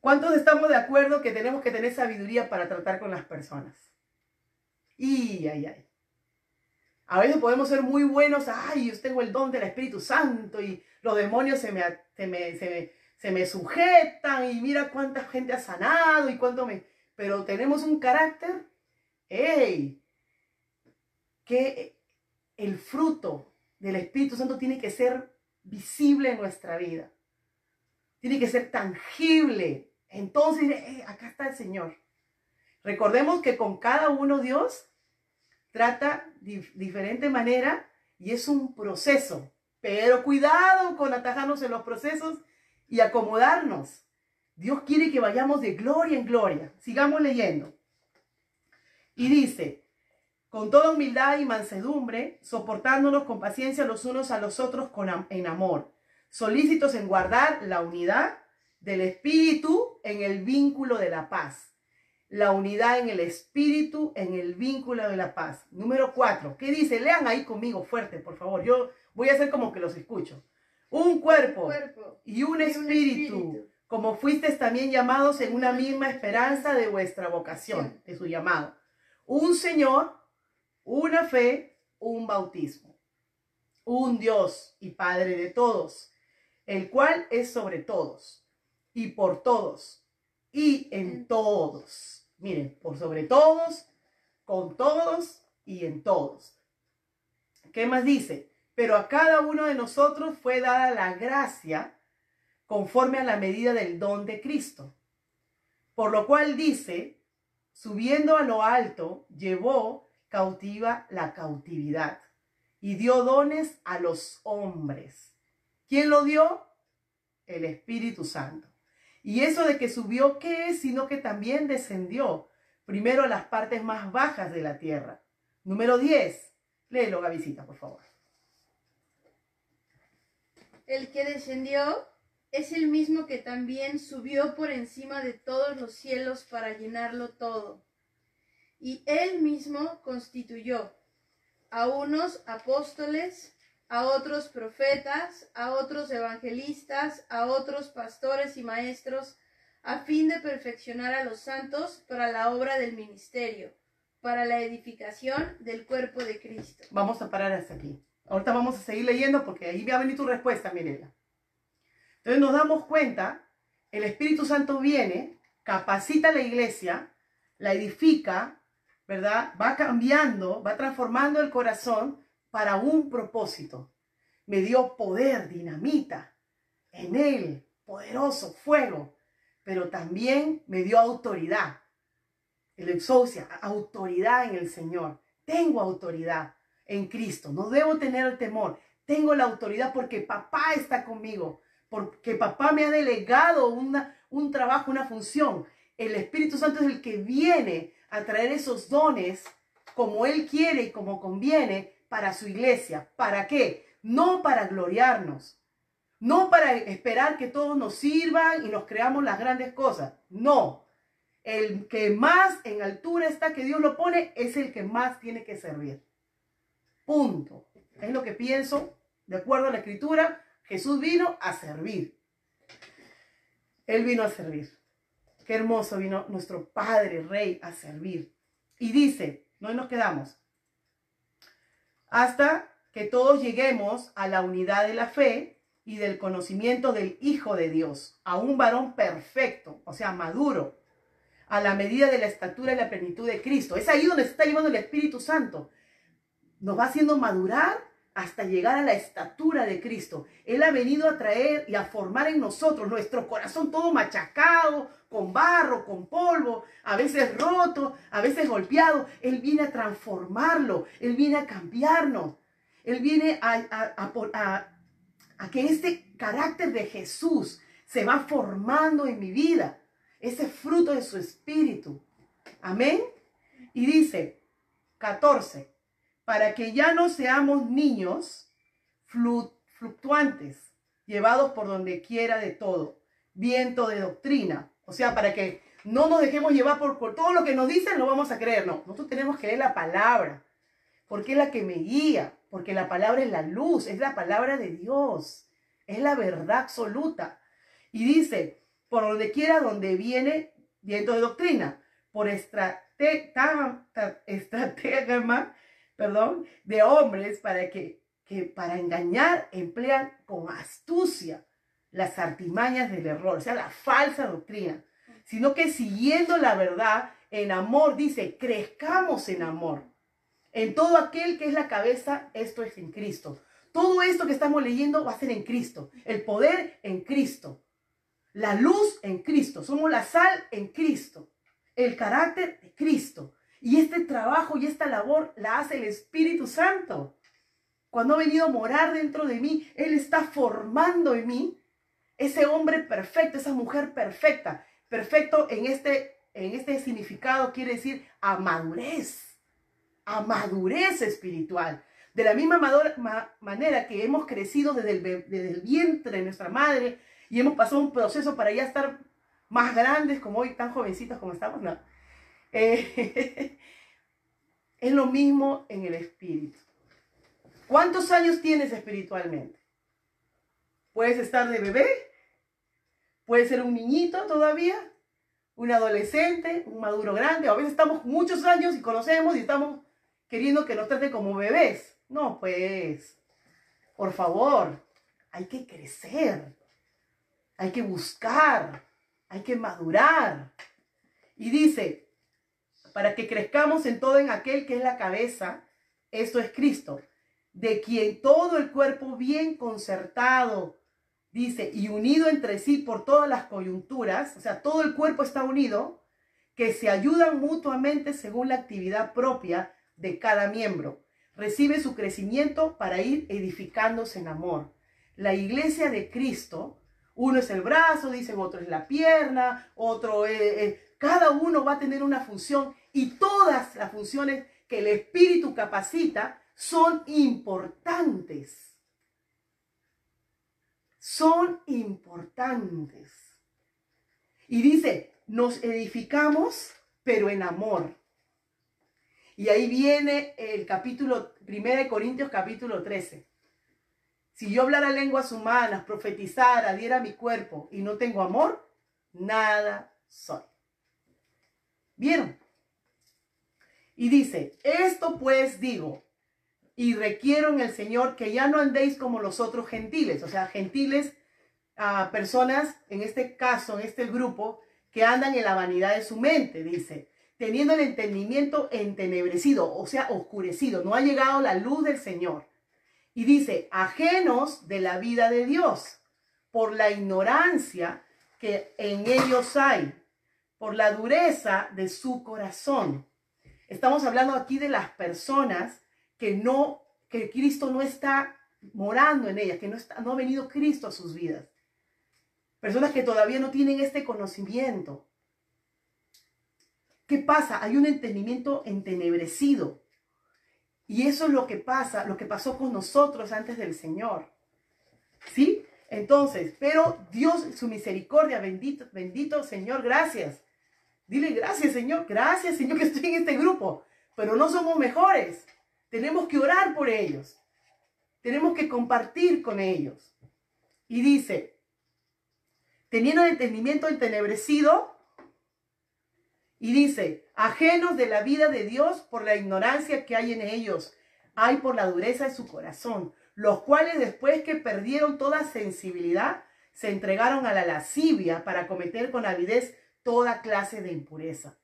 ¿Cuántos estamos de acuerdo que tenemos que tener sabiduría para tratar con las personas? Y, ay, ay. A veces podemos ser muy buenos, ay, yo tengo el don del Espíritu Santo y los demonios se me, se me, se me, se me sujetan y mira cuánta gente ha sanado y cuánto me... Pero tenemos un carácter, ¡ey! Que el fruto del Espíritu Santo tiene que ser visible en nuestra vida. Tiene que ser tangible. Entonces, eh, acá está el Señor. Recordemos que con cada uno Dios trata de diferente manera y es un proceso. Pero cuidado con atajarnos en los procesos y acomodarnos. Dios quiere que vayamos de gloria en gloria. Sigamos leyendo. Y dice, con toda humildad y mansedumbre, soportándonos con paciencia los unos a los otros con, en amor, solícitos en guardar la unidad del espíritu en el vínculo de la paz. La unidad en el espíritu, en el vínculo de la paz. Número cuatro. ¿Qué dice? Lean ahí conmigo fuerte, por favor. Yo voy a hacer como que los escucho. Un cuerpo, Cuerpo. y un y un espíritu, espíritu. como fuisteis también llamados en una misma esperanza de vuestra vocación, de su llamado. Un Señor, una fe, un bautismo. Un Dios y Padre de todos, el cual es sobre todos y por todos y en todos. Miren, por sobre todos, con todos y en todos. ¿Qué más dice? Pero a cada uno de nosotros fue dada la gracia conforme a la medida del don de Cristo. Por lo cual dice, subiendo a lo alto, llevó cautiva la cautividad y dio dones a los hombres. ¿Quién lo dio? El Espíritu Santo. Y eso de que subió, ¿qué es? Sino que también descendió primero a las partes más bajas de la tierra. Número 10. Léelo, Gavisita, por favor. El que descendió es el mismo que también subió por encima de todos los cielos para llenarlo todo. Y él mismo constituyó a unos apóstoles, a otros profetas, a otros evangelistas, a otros pastores y maestros, a fin de perfeccionar a los santos para la obra del ministerio, para la edificación del cuerpo de Cristo. Vamos a parar hasta aquí. Ahorita vamos a seguir leyendo porque ahí va a venir tu respuesta, Mirela. Entonces nos damos cuenta, el Espíritu Santo viene, capacita la iglesia, la edifica, ¿verdad? Va cambiando, va transformando el corazón para un propósito. Me dio poder, dinamita, en él, poderoso, fuego, pero también me dio autoridad. El exousia, autoridad en el Señor. Tengo autoridad en Cristo. No debo tener temor. Tengo la autoridad porque papá está conmigo, porque papá me ha delegado una, un trabajo, una función. El Espíritu Santo es el que viene a traer esos dones como Él quiere y como conviene para su iglesia. ¿Para qué? No para gloriarnos, no para esperar que todos nos sirvan y nos creamos las grandes cosas. No. El que más en altura está que Dios lo pone es el que más tiene que servir. Punto. Es lo que pienso, de acuerdo a la escritura. Jesús vino a servir. Él vino a servir. Qué hermoso vino nuestro Padre Rey a servir. Y dice, no nos quedamos. Hasta que todos lleguemos a la unidad de la fe y del conocimiento del Hijo de Dios, a un varón perfecto, o sea, maduro, a la medida de la estatura y la plenitud de Cristo. Es ahí donde se está llevando el Espíritu Santo. Nos va haciendo madurar hasta llegar a la estatura de Cristo. Él ha venido a traer y a formar en nosotros nuestro corazón todo machacado, con barro, con polvo, a veces roto, a veces golpeado. Él viene a transformarlo, Él viene a cambiarnos, Él viene a, a, que este carácter de Jesús se va formando en mi vida, ese fruto de su espíritu. Amén. Y dice 14 para que ya no seamos niños fluctuantes, llevados por donde quiera de todo, viento de doctrina. O sea, para que No nos dejemos llevar por, todo lo que nos dicen, lo vamos a creer. No, nosotros tenemos que leer la palabra, porque es la que me guía, porque la palabra es la luz, es la palabra de Dios, es la verdad absoluta. Y dice, por donde quiera donde viene viento de doctrina, por estratega, perdón, de hombres para que, que para engañar emplean con astucia las artimañas del error, o sea, la falsa doctrina sino que siguiendo la verdad en amor, dice, crezcamos en amor. En todo aquel que es la cabeza, esto es en Cristo. Todo esto que estamos leyendo va a ser en Cristo. El poder en Cristo. La luz en Cristo. Somos la sal en Cristo. El carácter de Cristo. Y este trabajo y esta labor la hace el Espíritu Santo. Cuando ha venido a morar dentro de mí, Él está formando en mí ese hombre perfecto, esa mujer perfecta. Perfecto en este, en este significado quiere decir a madurez, a madurez espiritual. De la misma manera que hemos crecido desde el, vientre de nuestra madre y hemos pasado un proceso para ya estar más grandes como hoy, tan jovencitos como estamos, no. Eh, es lo mismo en el espíritu. ¿Cuántos años tienes espiritualmente? Puedes estar de bebé Puede ser un niñito todavía, un adolescente, un maduro grande. A veces estamos muchos años y conocemos y estamos queriendo que nos trate como bebés. No, pues, por favor, hay que crecer, hay que buscar, hay que madurar. Y dice, para que crezcamos en todo en aquel que es la cabeza, esto es Cristo, de quien todo el cuerpo bien concertado dice, y unido entre sí por todas las coyunturas, o sea, todo el cuerpo está unido, que se ayudan mutuamente según la actividad propia de cada miembro. Recibe su crecimiento para ir edificándose en amor. La iglesia de Cristo, uno es el brazo, dicen otro es la pierna, otro es... Cada uno va a tener una función y todas las funciones que el Espíritu capacita son importantes son importantes. Y dice, nos edificamos, pero en amor. Y ahí viene el capítulo 1 de Corintios capítulo 13. Si yo hablara lenguas humanas, profetizara, diera mi cuerpo y no tengo amor, nada soy. ¿Vieron? Y dice, esto pues digo, y requiero en el Señor que ya no andéis como los otros gentiles, o sea, gentiles, a personas, en este caso, en este grupo, que andan en la vanidad de su mente, dice, teniendo el entendimiento entenebrecido, o sea, oscurecido, no ha llegado la luz del Señor. Y dice, ajenos de la vida de Dios, por la ignorancia que en ellos hay, por la dureza de su corazón. Estamos hablando aquí de las personas que no, que Cristo no está morando en ellas, que no, está, ha venido Cristo a sus vidas. Personas que todavía no tienen este conocimiento. ¿Qué pasa? Hay un entendimiento entenebrecido. Y eso es lo que pasa, lo que pasó con nosotros antes del Señor. ¿Sí? Entonces, pero Dios, su misericordia, bendito, bendito Señor, gracias. Dile gracias, Señor, gracias, Señor, que estoy en este grupo. Pero no somos mejores. Tenemos que orar por ellos. Tenemos que compartir con ellos. Y dice, teniendo el entendimiento entenebrecido, y dice, ajenos de la vida de Dios por la ignorancia que hay en ellos, hay por la dureza de su corazón, los cuales después que perdieron toda sensibilidad, se entregaron a la lascivia para cometer con avidez toda clase de impureza.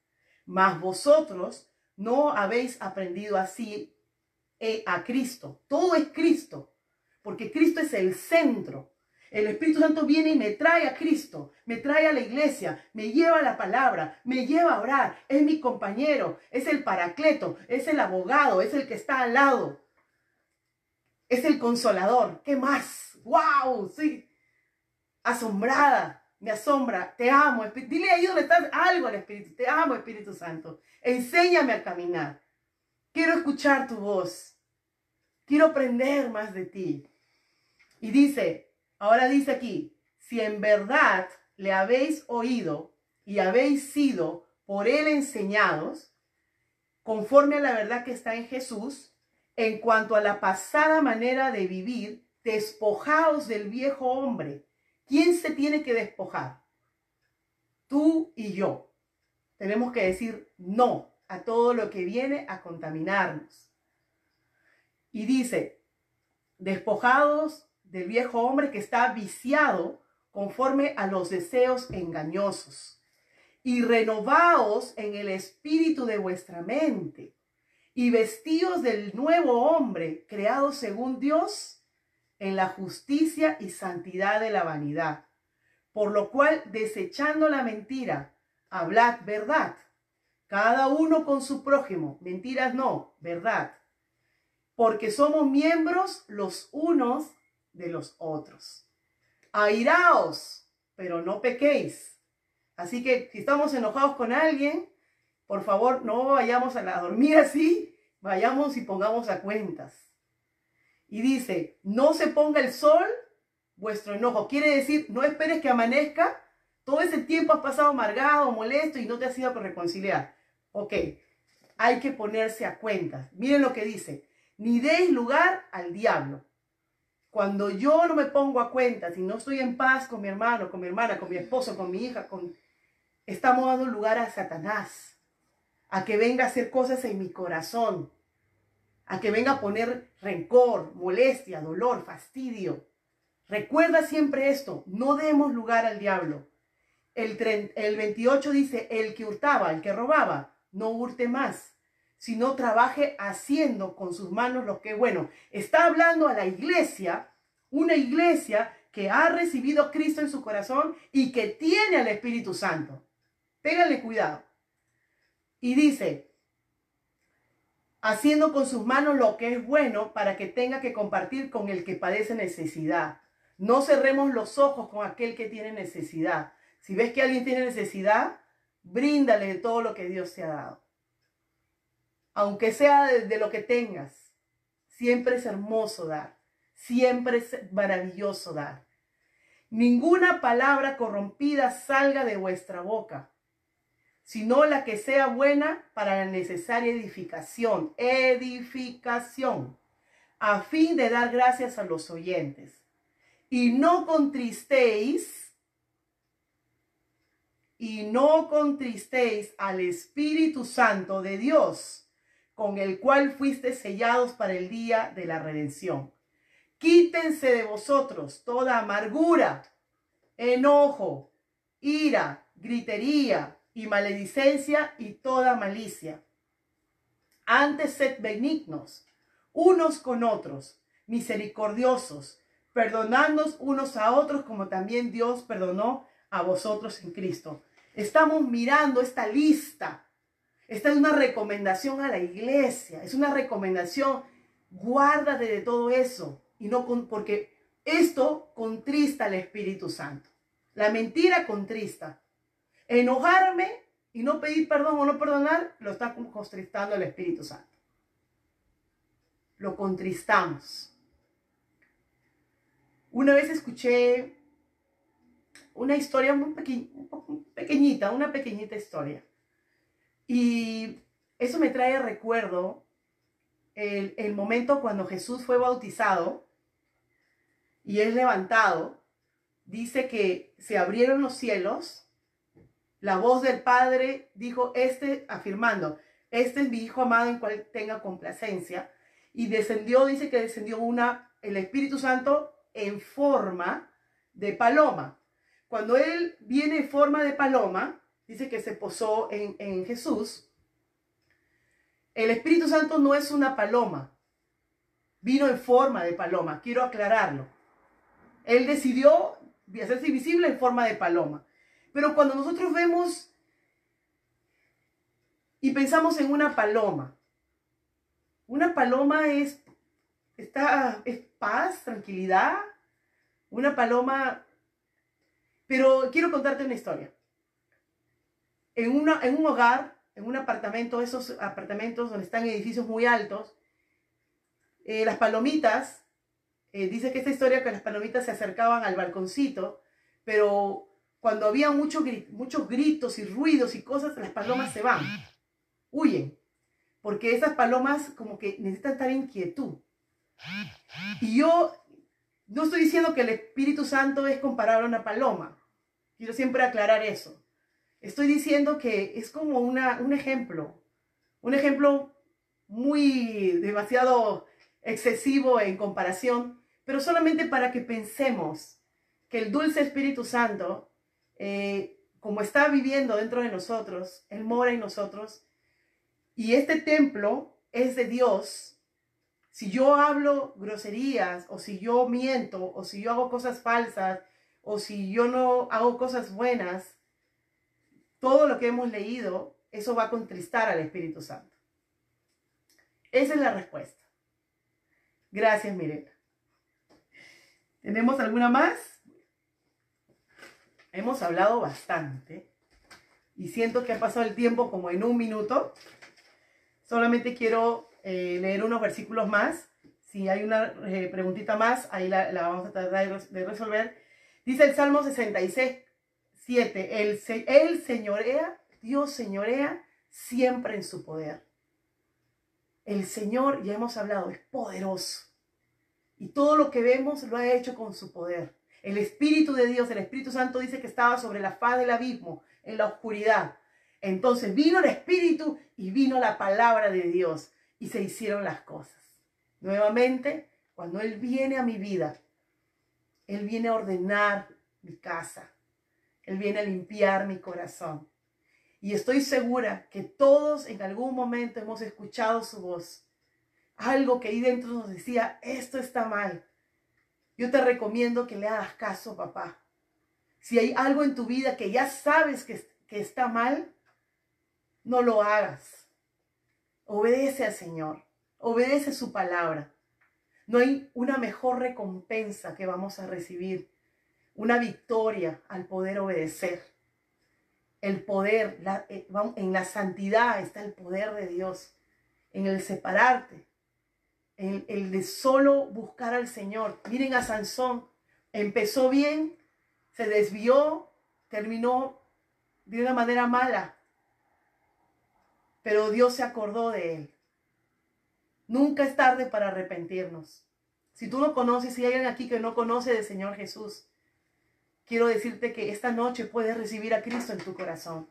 Mas vosotros no habéis aprendido así eh, a Cristo. Todo es Cristo, porque Cristo es el centro. El Espíritu Santo viene y me trae a Cristo, me trae a la iglesia, me lleva a la palabra, me lleva a orar, es mi compañero, es el paracleto, es el abogado, es el que está al lado, es el consolador. ¿Qué más? ¡Wow! Sí, asombrada, me asombra, te amo. Dile ahí donde estás algo al Espíritu, te amo Espíritu Santo, enséñame a caminar. Quiero escuchar tu voz. Quiero aprender más de ti. Y dice, ahora dice aquí, si en verdad le habéis oído y habéis sido por él enseñados, conforme a la verdad que está en Jesús, en cuanto a la pasada manera de vivir, despojaos del viejo hombre. ¿Quién se tiene que despojar? Tú y yo. Tenemos que decir no a todo lo que viene a contaminarnos. Y dice, despojados del viejo hombre que está viciado conforme a los deseos engañosos. Y renovaos en el espíritu de vuestra mente y vestíos del nuevo hombre creado según Dios en la justicia y santidad de la vanidad. Por lo cual, desechando la mentira, hablad verdad, cada uno con su prójimo, mentiras no, verdad, porque somos miembros los unos de los otros. Airaos, pero no pequéis. Así que si estamos enojados con alguien, por favor, no vayamos a dormir así, vayamos y pongamos a cuentas. Y dice, no se ponga el sol vuestro enojo. Quiere decir, no esperes que amanezca. Todo ese tiempo has pasado amargado, molesto y no te has ido a reconciliar. Ok, hay que ponerse a cuentas. Miren lo que dice, ni deis lugar al diablo. Cuando yo no me pongo a cuenta, si no estoy en paz con mi hermano, con mi hermana, con mi esposo, con mi hija, con... estamos dando lugar a Satanás, a que venga a hacer cosas en mi corazón, a que venga a poner rencor, molestia, dolor, fastidio. Recuerda siempre esto, no demos lugar al diablo. El, el 28 dice, el que hurtaba, el que robaba, no hurte más, sino trabaje haciendo con sus manos lo que bueno. Está hablando a la iglesia, una iglesia que ha recibido a Cristo en su corazón y que tiene al Espíritu Santo. Téngale cuidado. Y dice, haciendo con sus manos lo que es bueno para que tenga que compartir con el que padece necesidad. No cerremos los ojos con aquel que tiene necesidad. Si ves que alguien tiene necesidad, bríndale todo lo que Dios te ha dado aunque sea de, lo que tengas, siempre es hermoso dar, siempre es maravilloso dar. Ninguna palabra corrompida salga de vuestra boca, sino la que sea buena para la necesaria edificación, edificación, a fin de dar gracias a los oyentes. Y no contristéis, y no contristéis al Espíritu Santo de Dios con el cual fuiste sellados para el día de la redención. Quítense de vosotros toda amargura, enojo, ira, gritería y maledicencia y toda malicia. Antes sed benignos, unos con otros, misericordiosos, perdonándonos unos a otros como también Dios perdonó a vosotros en Cristo. Estamos mirando esta lista esta es una recomendación a la iglesia, es una recomendación, guárdate de todo eso, y no porque esto contrista al Espíritu Santo. La mentira contrista. Enojarme y no pedir perdón o no perdonar, lo está contristando al Espíritu Santo. Lo contristamos. Una vez escuché una historia muy pequeñita, una pequeñita historia y eso me trae recuerdo el, momento cuando Jesús fue bautizado y es levantado. Dice que se abrieron los cielos. La voz del Padre dijo, este, afirmando, este es mi Hijo amado en cual tenga complacencia. Y descendió, dice que descendió una, el Espíritu Santo en forma de paloma. Cuando Él viene en forma de paloma, dice que se posó en, Jesús, el Espíritu Santo no es una paloma, vino en forma de paloma, quiero aclararlo. Él decidió hacerse visible en forma de paloma. Pero cuando nosotros vemos y pensamos en una paloma, una paloma es, está, es paz, tranquilidad, una paloma... Pero quiero contarte una historia. En, una, en un hogar, en un apartamento, esos apartamentos donde están edificios muy altos, eh, las palomitas, eh, dice que esta historia que las palomitas se acercaban al balconcito, pero cuando había muchos gritos y ruidos y cosas, las palomas se van, huyen, porque esas palomas como que necesitan estar en quietud. Y yo no estoy diciendo que el Espíritu Santo es comparable a una paloma. Quiero siempre aclarar eso. Estoy diciendo que es como una, un ejemplo, un ejemplo muy demasiado excesivo en comparación, pero solamente para que pensemos que el dulce Espíritu Santo, eh, como está viviendo dentro de nosotros, Él mora en nosotros, y este templo es de Dios. Si yo hablo groserías, o si yo miento, o si yo hago cosas falsas, o si yo no hago cosas buenas, todo lo que hemos leído, eso va a contristar al Espíritu Santo. Esa es la respuesta. Gracias, Mirela. ¿Tenemos alguna más? Hemos hablado bastante y siento que ha pasado el tiempo como en un minuto. Solamente quiero eh, leer unos versículos más. Si hay una eh, preguntita más, ahí la, la, vamos a tratar de resolver. Dice el Salmo 66, 7. El, el señorea, Dios señorea siempre en su poder. El Señor, ya hemos hablado, es poderoso. Y todo lo que vemos lo ha hecho con su poder. El Espíritu de Dios, el Espíritu Santo dice que estaba sobre la faz del abismo, en la oscuridad. Entonces vino el Espíritu y vino la palabra de Dios y se hicieron las cosas. Nuevamente, cuando Él viene a mi vida, Él viene a ordenar mi casa. Él viene a limpiar mi corazón. Y estoy segura que todos en algún momento hemos escuchado su voz. Algo que ahí dentro nos decía, esto está mal. Yo te recomiendo que le hagas caso, papá. Si hay algo en tu vida que ya sabes que, que está mal, no lo hagas. Obedece al Señor. Obedece su palabra. No hay una mejor recompensa que vamos a recibir. Una victoria al poder obedecer el poder, eh, en la santidad está el poder de Dios, en el separarte, el de solo buscar al Señor. Miren a Sansón, empezó bien, se desvió, terminó de una manera mala, pero Dios se acordó de él. Nunca es tarde para arrepentirnos. Si tú no conoces, si hay alguien aquí que no conoce del Señor Jesús, quiero decirte que esta noche puedes recibir a Cristo en tu corazón.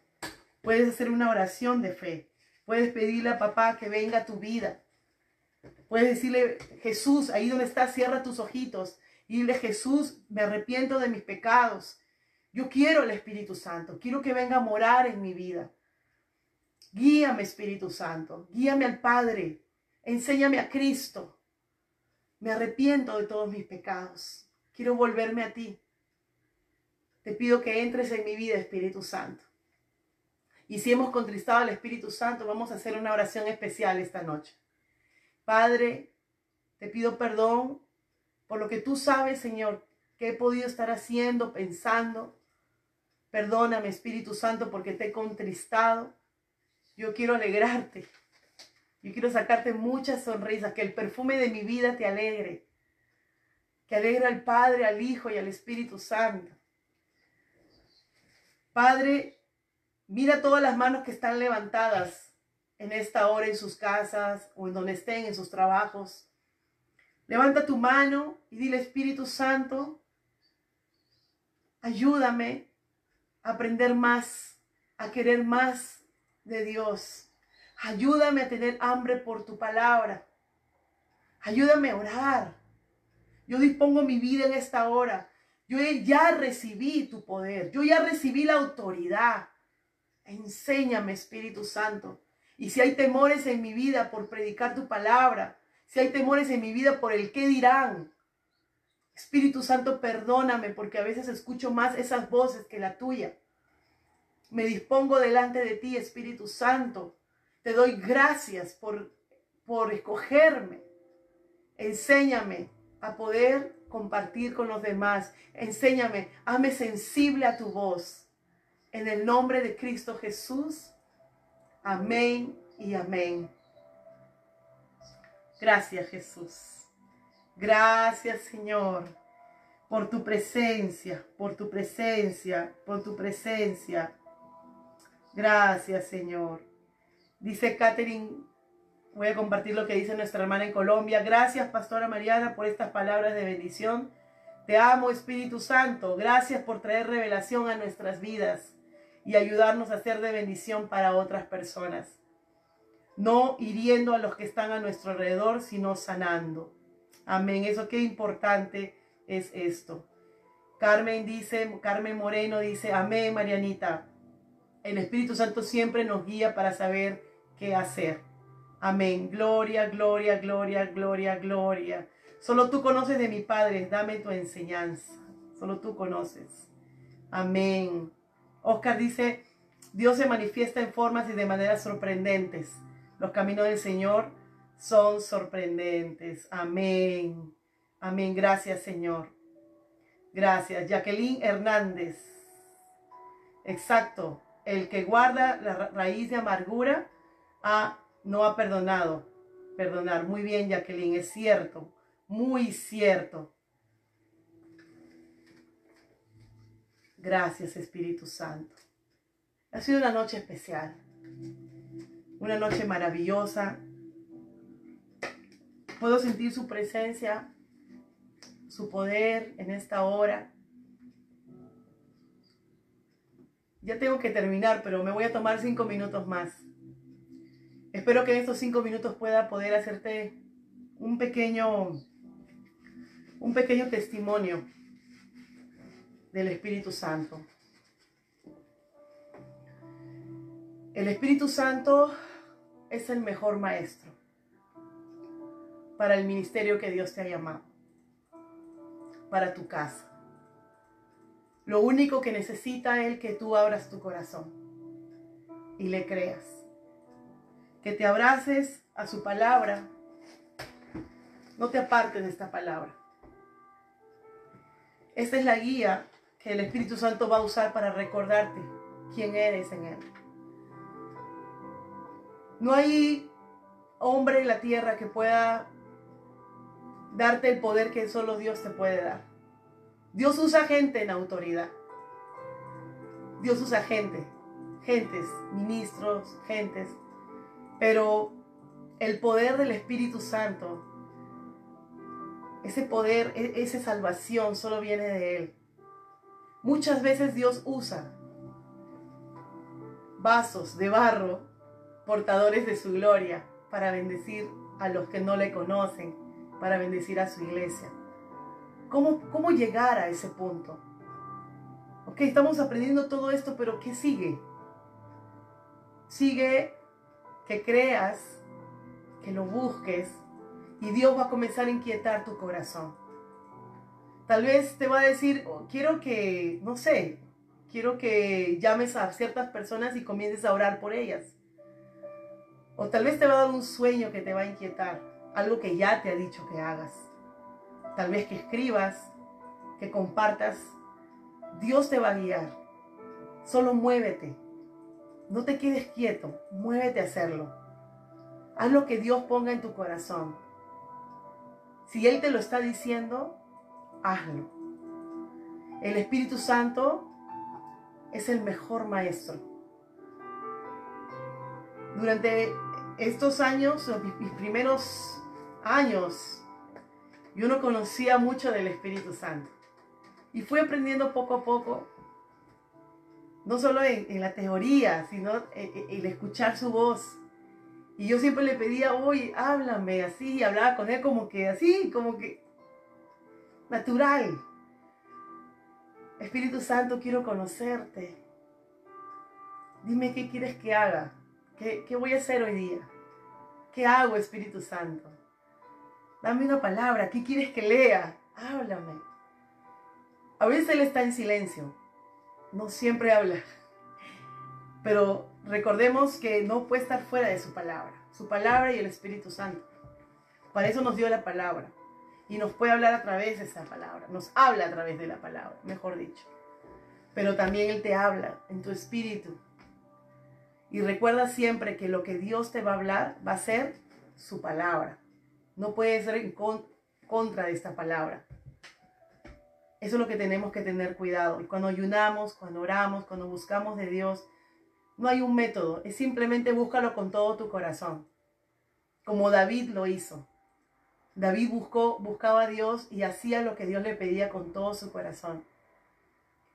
Puedes hacer una oración de fe. Puedes pedirle a papá que venga a tu vida. Puedes decirle, Jesús, ahí donde estás, cierra tus ojitos. Y dile, Jesús, me arrepiento de mis pecados. Yo quiero el Espíritu Santo. Quiero que venga a morar en mi vida. Guíame, Espíritu Santo. Guíame al Padre. Enséñame a Cristo. Me arrepiento de todos mis pecados. Quiero volverme a ti. Te pido que entres en mi vida, Espíritu Santo. Y si hemos contristado al Espíritu Santo, vamos a hacer una oración especial esta noche. Padre, te pido perdón por lo que tú sabes, Señor, que he podido estar haciendo, pensando. Perdóname, Espíritu Santo, porque te he contristado. Yo quiero alegrarte. Yo quiero sacarte muchas sonrisas, que el perfume de mi vida te alegre. Que alegre al Padre, al Hijo y al Espíritu Santo. Padre, mira todas las manos que están levantadas en esta hora en sus casas o en donde estén, en sus trabajos. Levanta tu mano y dile, Espíritu Santo, ayúdame a aprender más, a querer más de Dios. Ayúdame a tener hambre por tu palabra. Ayúdame a orar. Yo dispongo mi vida en esta hora yo ya recibí tu poder, yo ya recibí la autoridad. Enséñame, Espíritu Santo. Y si hay temores en mi vida por predicar tu palabra, si hay temores en mi vida por el qué dirán, Espíritu Santo, perdóname porque a veces escucho más esas voces que la tuya. Me dispongo delante de ti, Espíritu Santo. Te doy gracias por, por escogerme. Enséñame a poder compartir con los demás. Enséñame, hazme sensible a tu voz. En el nombre de Cristo Jesús. Amén y amén. Gracias Jesús. Gracias Señor. por tu presencia, por tu presencia, por tu presencia. Gracias, Señor. Dice Catherine, voy a compartir lo que dice nuestra hermana en Colombia. Gracias, Pastora Mariana, por estas palabras de bendición. Te amo, Espíritu Santo. Gracias por traer revelación a nuestras vidas y ayudarnos a ser de bendición para otras personas. No hiriendo a los que están a nuestro alrededor, sino sanando. Amén. Eso qué importante es esto. Carmen dice, Carmen Moreno dice, amén, Marianita. El Espíritu Santo siempre nos guía para saber qué hacer. Amén. Gloria, gloria, gloria, gloria, gloria. Solo tú conoces de mi Padre, dame tu enseñanza. Solo tú conoces. Amén. Oscar dice, Dios se manifiesta en formas y de maneras sorprendentes. Los caminos del Señor son sorprendentes. Amén. Amén. Gracias, Señor. Gracias. Jacqueline Hernández. Exacto. El que guarda la raíz de amargura no ha perdonado. Perdonar. Muy bien, Jacqueline. Es cierto. Muy cierto. Gracias, Espíritu Santo. Ha sido una noche especial. Una noche maravillosa Puedo sentir su presencia, su poder en esta hora. Ya tengo que terminar, pero me voy a tomar cinco minutos más. Espero que en estos cinco minutos pueda poder hacerte un pequeño, un pequeño testimonio del Espíritu Santo. El Espíritu Santo es el mejor maestro para el ministerio que Dios te ha llamado, para tu casa. Lo único que necesita es que tú abras tu corazón y le creas. Que te abraces a su palabra. No te apartes de esta palabra. Esta es la guía que el Espíritu Santo va a usar para recordarte quién eres en Él. No hay hombre en la tierra que pueda darte el poder que solo Dios te puede dar. Dios usa gente en autoridad. Dios usa gente, gentes, ministros, gentes. Pero el poder del Espíritu Santo, ese poder, e-, esa salvación solo viene de Él. Muchas veces Dios usa vasos de barro, portadores de su gloria, para bendecir a los que no le conocen para bendecir a su iglesia. ¿Cómo, cómo llegar a ese punto? Ok, estamos aprendiendo todo esto, pero ¿qué sigue? Sigue que creas, que lo busques y Dios va a comenzar a inquietar tu corazón. Tal vez te va a decir, oh, quiero que, no sé, quiero que llames a ciertas personas y comiences a orar por ellas. O tal vez te va a dar un sueño que te va a inquietar algo que ya te ha dicho que hagas. Tal vez que escribas, que compartas. Dios te va a guiar. Solo muévete. No te quedes quieto. Muévete a hacerlo. Haz lo que Dios ponga en tu corazón. Si Él te lo está diciendo, hazlo. El Espíritu Santo es el mejor maestro. Durante estos años, mis primeros años, yo no conocía mucho del Espíritu Santo. Y fui aprendiendo poco a poco, no solo en, la teoría, sino en, escuchar su voz. Y yo siempre le pedía, oye, háblame así, y hablaba con él como que así, como que natural. Espíritu Santo, quiero conocerte. Dime qué quieres que haga. ¿Qué, ¿Qué, voy a hacer hoy día? ¿Qué hago, Espíritu Santo? Dame una palabra. ¿Qué quieres que lea? Háblame. A veces Él está en silencio. No siempre habla. Pero recordemos que no puede estar fuera de su palabra. Su palabra y el Espíritu Santo. Para eso nos dio la palabra. Y nos puede hablar a través de esa palabra. Nos habla a través de la palabra, mejor dicho. Pero también Él te habla en tu espíritu. Y recuerda siempre que lo que Dios te va a hablar va a ser su palabra. No puede ser en contra de esta palabra. Eso es lo que tenemos que tener cuidado. Y cuando ayunamos, cuando oramos, cuando buscamos de Dios, no hay un método, es simplemente búscalo con todo tu corazón, como David lo hizo. David buscó, buscaba a Dios y hacía lo que Dios le pedía con todo su corazón.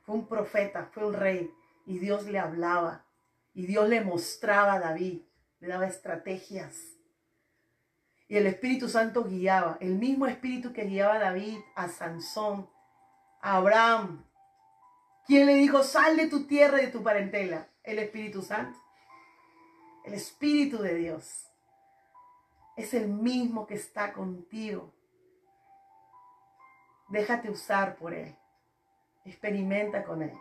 Fue un profeta, fue un rey y Dios le hablaba y Dios le mostraba a David, le daba estrategias. Y el Espíritu Santo guiaba, el mismo Espíritu que guiaba a David, a Sansón, a Abraham. ¿Quién le dijo, sal de tu tierra y de tu parentela? El Espíritu Santo. El Espíritu de Dios. Es el mismo que está contigo. Déjate usar por Él. Experimenta con Él.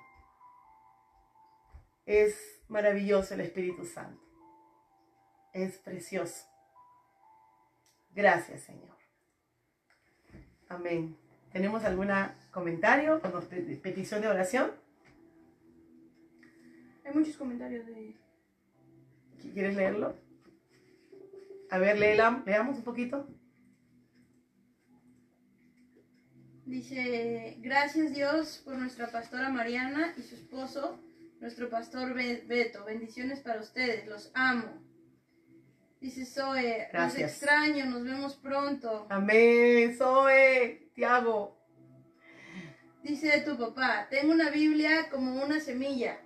Es maravilloso el Espíritu Santo. Es precioso. Gracias, Señor. Amén. ¿Tenemos algún comentario o petición de oración? Hay muchos comentarios de... ¿Quieres leerlo? A ver, léela, leamos un poquito. Dice, gracias Dios por nuestra pastora Mariana y su esposo, nuestro pastor Beto. Bendiciones para ustedes, los amo. Dice Zoe, gracias. los extraño, nos vemos pronto. Amén, Zoe, te hago. Dice tu papá, tengo una Biblia como una semilla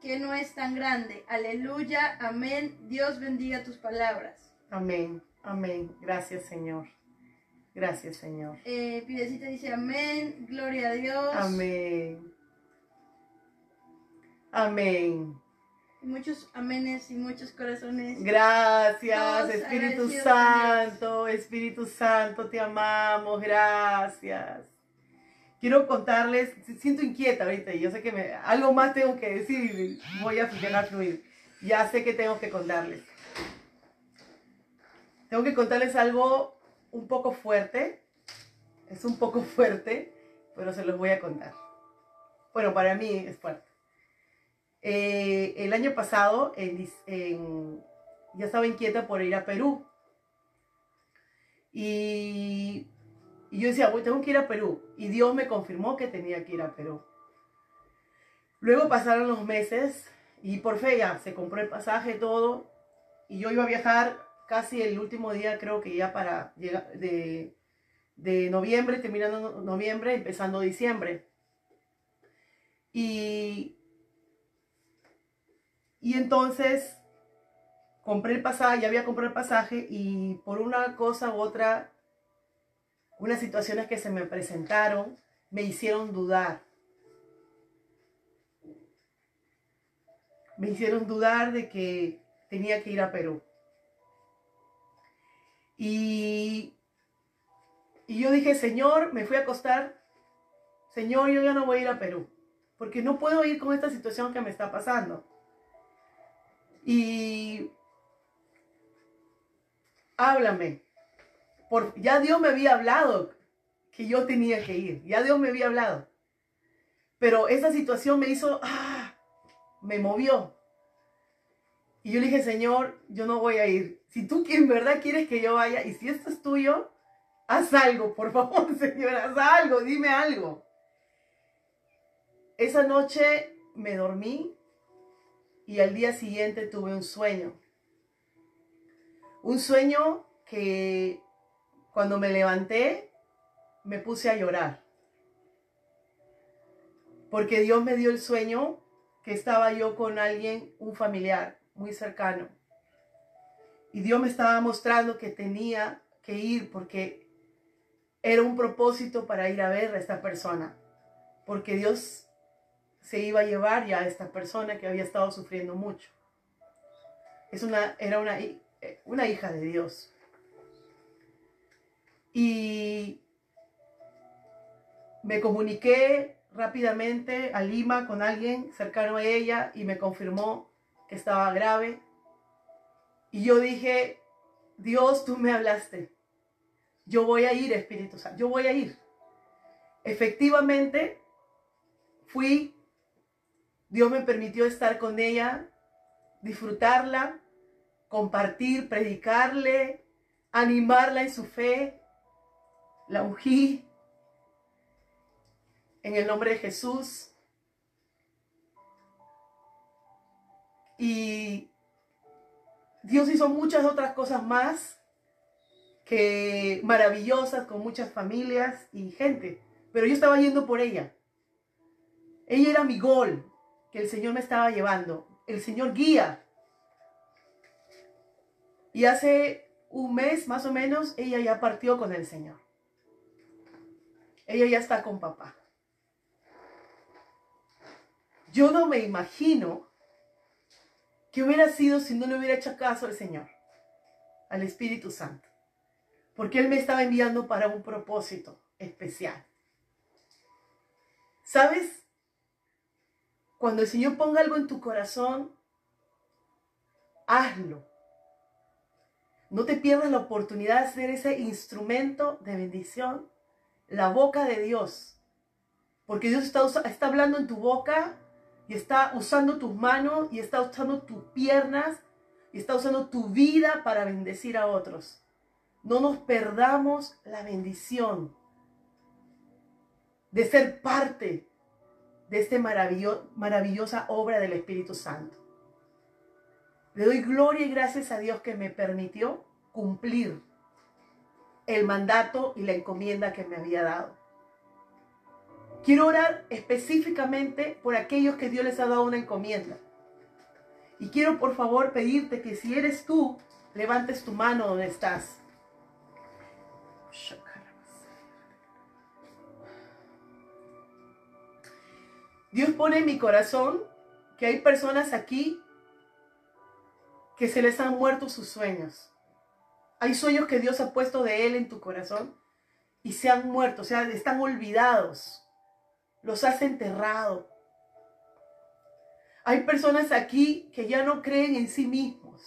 que no es tan grande. Aleluya, amén. Dios bendiga tus palabras. Amén, amén. Gracias, Señor. Gracias, Señor. Eh, Pidecita dice amén, gloria a Dios. Amén. Amén. muchos amenes y muchos corazones. Gracias, Espíritu Santo, Espíritu Santo, te amamos, gracias. Quiero contarles, siento inquieta ahorita, yo sé que me, algo más tengo que decir y voy a funcionar fluir. Ya sé que tengo que contarles. Tengo que contarles algo un poco fuerte. Es un poco fuerte, pero se los voy a contar. Bueno, para mí es fuerte. Eh, el año pasado ya estaba inquieta por ir a Perú. Y, yo decía, tengo que ir a Perú. Y Dios me confirmó que tenía que ir a Perú. Luego pasaron los meses y por fe ya se compró el pasaje, todo. Y yo iba a viajar casi el último día, creo que ya para llegar de, de noviembre, terminando noviembre, empezando diciembre. Y, y entonces compré el pasaje, ya había comprado el pasaje y por una cosa u otra, unas situaciones que se me presentaron me hicieron dudar. Me hicieron dudar de que tenía que ir a Perú. Y, yo dije, Señor, me fui a acostar. Señor, yo ya no voy a ir a Perú. Porque no puedo ir con esta situación que me está pasando. Y háblame. Por, ya Dios me había hablado que yo tenía que ir. Ya Dios me había hablado. Pero esa situación me hizo, ah, me movió. Y yo le dije, Señor, yo no voy a ir. Si tú en verdad quieres que yo vaya y si esto es tuyo, haz algo, por favor, Señor, haz algo, dime algo. Esa noche me dormí y al día siguiente tuve un sueño. Un sueño que cuando me levanté me puse a llorar. Porque Dios me dio el sueño que estaba yo con alguien, un familiar, muy cercano. Y Dios me estaba mostrando que tenía que ir porque era un propósito para ir a ver a esta persona. Porque Dios se iba a llevar ya a esta persona que había estado sufriendo mucho. Es una, era una, una hija de Dios. Y me comuniqué rápidamente a Lima con alguien cercano a ella y me confirmó que estaba grave. Y yo dije, Dios, tú me hablaste. Yo voy a ir, Espíritu Santo, yo voy a ir. Efectivamente, fui. Dios me permitió estar con ella, disfrutarla, compartir, predicarle, animarla en su fe. La ungí. en el nombre de Jesús. Y Dios hizo muchas otras cosas más que maravillosas con muchas familias y gente, pero yo estaba yendo por ella. Ella era mi gol que el Señor me estaba llevando. El Señor guía. Y hace un mes más o menos ella ya partió con el Señor. Ella ya está con papá. Yo no me imagino qué hubiera sido si no le hubiera hecho caso al Señor, al Espíritu Santo. Porque Él me estaba enviando para un propósito especial. ¿Sabes? Cuando el Señor ponga algo en tu corazón, hazlo. No te pierdas la oportunidad de ser ese instrumento de bendición, la boca de Dios. Porque Dios está, hablando en tu boca y está usando tus manos y está usando tus piernas y está usando tu vida para bendecir a otros. No nos perdamos la bendición de ser parte de esta maravillosa obra del Espíritu Santo. Le doy gloria y gracias a Dios que me permitió cumplir el mandato y la encomienda que me había dado. Quiero orar específicamente por aquellos que Dios les ha dado una encomienda. Y quiero por favor pedirte que si eres tú, levantes tu mano donde estás. Dios pone en mi corazón que hay personas aquí que se les han muerto sus sueños. Hay sueños que Dios ha puesto de Él en tu corazón y se han muerto, o sea, están olvidados. Los has enterrado. Hay personas aquí que ya no creen en sí mismos.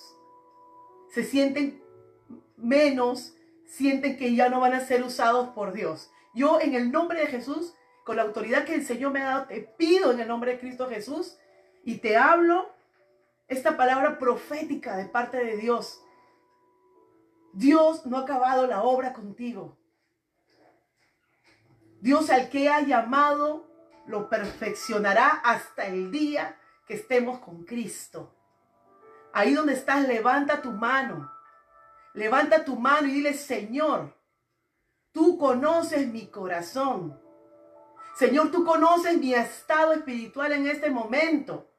Se sienten menos, sienten que ya no van a ser usados por Dios. Yo en el nombre de Jesús, con la autoridad que el Señor me ha dado, te pido en el nombre de Cristo Jesús y te hablo esta palabra profética de parte de Dios. Dios no ha acabado la obra contigo. Dios al que ha llamado lo perfeccionará hasta el día que estemos con Cristo. Ahí donde estás, levanta tu mano. Levanta tu mano y dile, Señor, tú conoces mi corazón. Señor, tú conoces mi estado espiritual en este momento.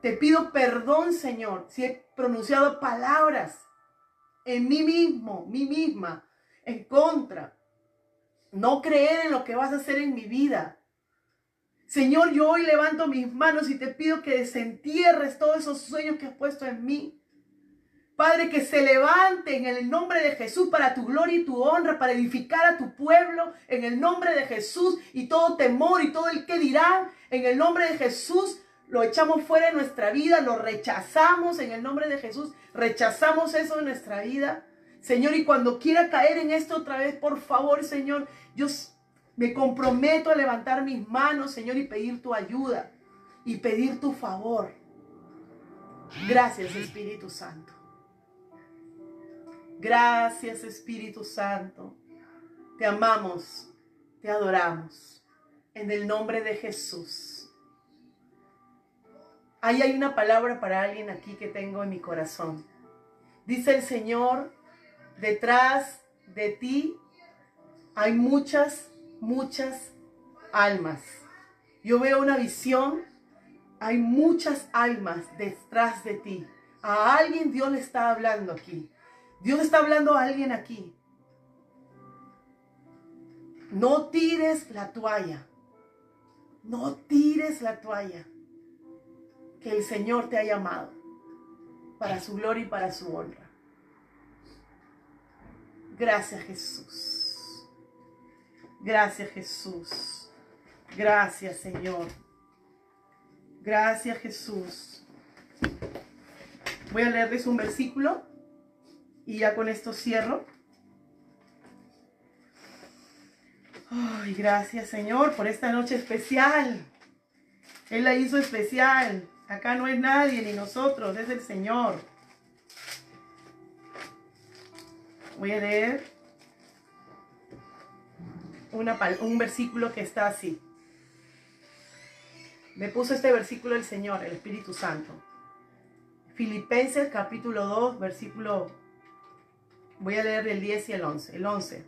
Te pido perdón, Señor, si he pronunciado palabras en mí mismo, mí misma, en contra. No creer en lo que vas a hacer en mi vida. Señor, yo hoy levanto mis manos y te pido que desentierres todos esos sueños que has puesto en mí. Padre, que se levanten en el nombre de Jesús para tu gloria y tu honra, para edificar a tu pueblo en el nombre de Jesús y todo temor y todo el que dirán en el nombre de Jesús lo echamos fuera de nuestra vida, lo rechazamos en el nombre de Jesús, rechazamos eso en nuestra vida. Señor, y cuando quiera caer en esto otra vez, por favor, Señor, yo me comprometo a levantar mis manos, Señor, y pedir tu ayuda y pedir tu favor. Gracias, Espíritu Santo. Gracias, Espíritu Santo. Te amamos, te adoramos. En el nombre de Jesús. Ahí hay una palabra para alguien aquí que tengo en mi corazón. Dice el Señor, detrás de ti hay muchas, muchas almas. Yo veo una visión, hay muchas almas detrás de ti. A alguien Dios le está hablando aquí. Dios está hablando a alguien aquí. No tires la toalla. No tires la toalla que el Señor te ha llamado para su gloria y para su honra. Gracias Jesús. Gracias Jesús. Gracias Señor. Gracias Jesús. Voy a leerles un versículo y ya con esto cierro. Ay, gracias Señor por esta noche especial. Él la hizo especial. Acá no es nadie ni nosotros, es el Señor. Voy a leer una, un versículo que está así. Me puso este versículo el Señor, el Espíritu Santo. Filipenses capítulo 2, versículo, voy a leer el 10 y el 11, el 11.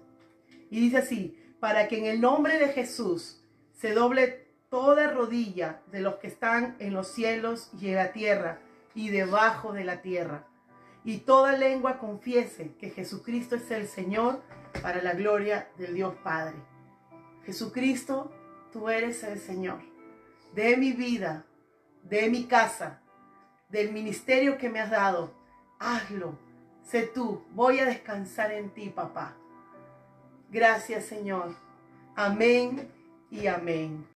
Y dice así, para que en el nombre de Jesús se doble toda rodilla de los que están en los cielos y en la tierra y debajo de la tierra. Y toda lengua confiese que Jesucristo es el Señor para la gloria del Dios Padre. Jesucristo, tú eres el Señor de mi vida, de mi casa, del ministerio que me has dado. Hazlo. Sé tú. Voy a descansar en ti, papá. Gracias, Señor. Amén y amén.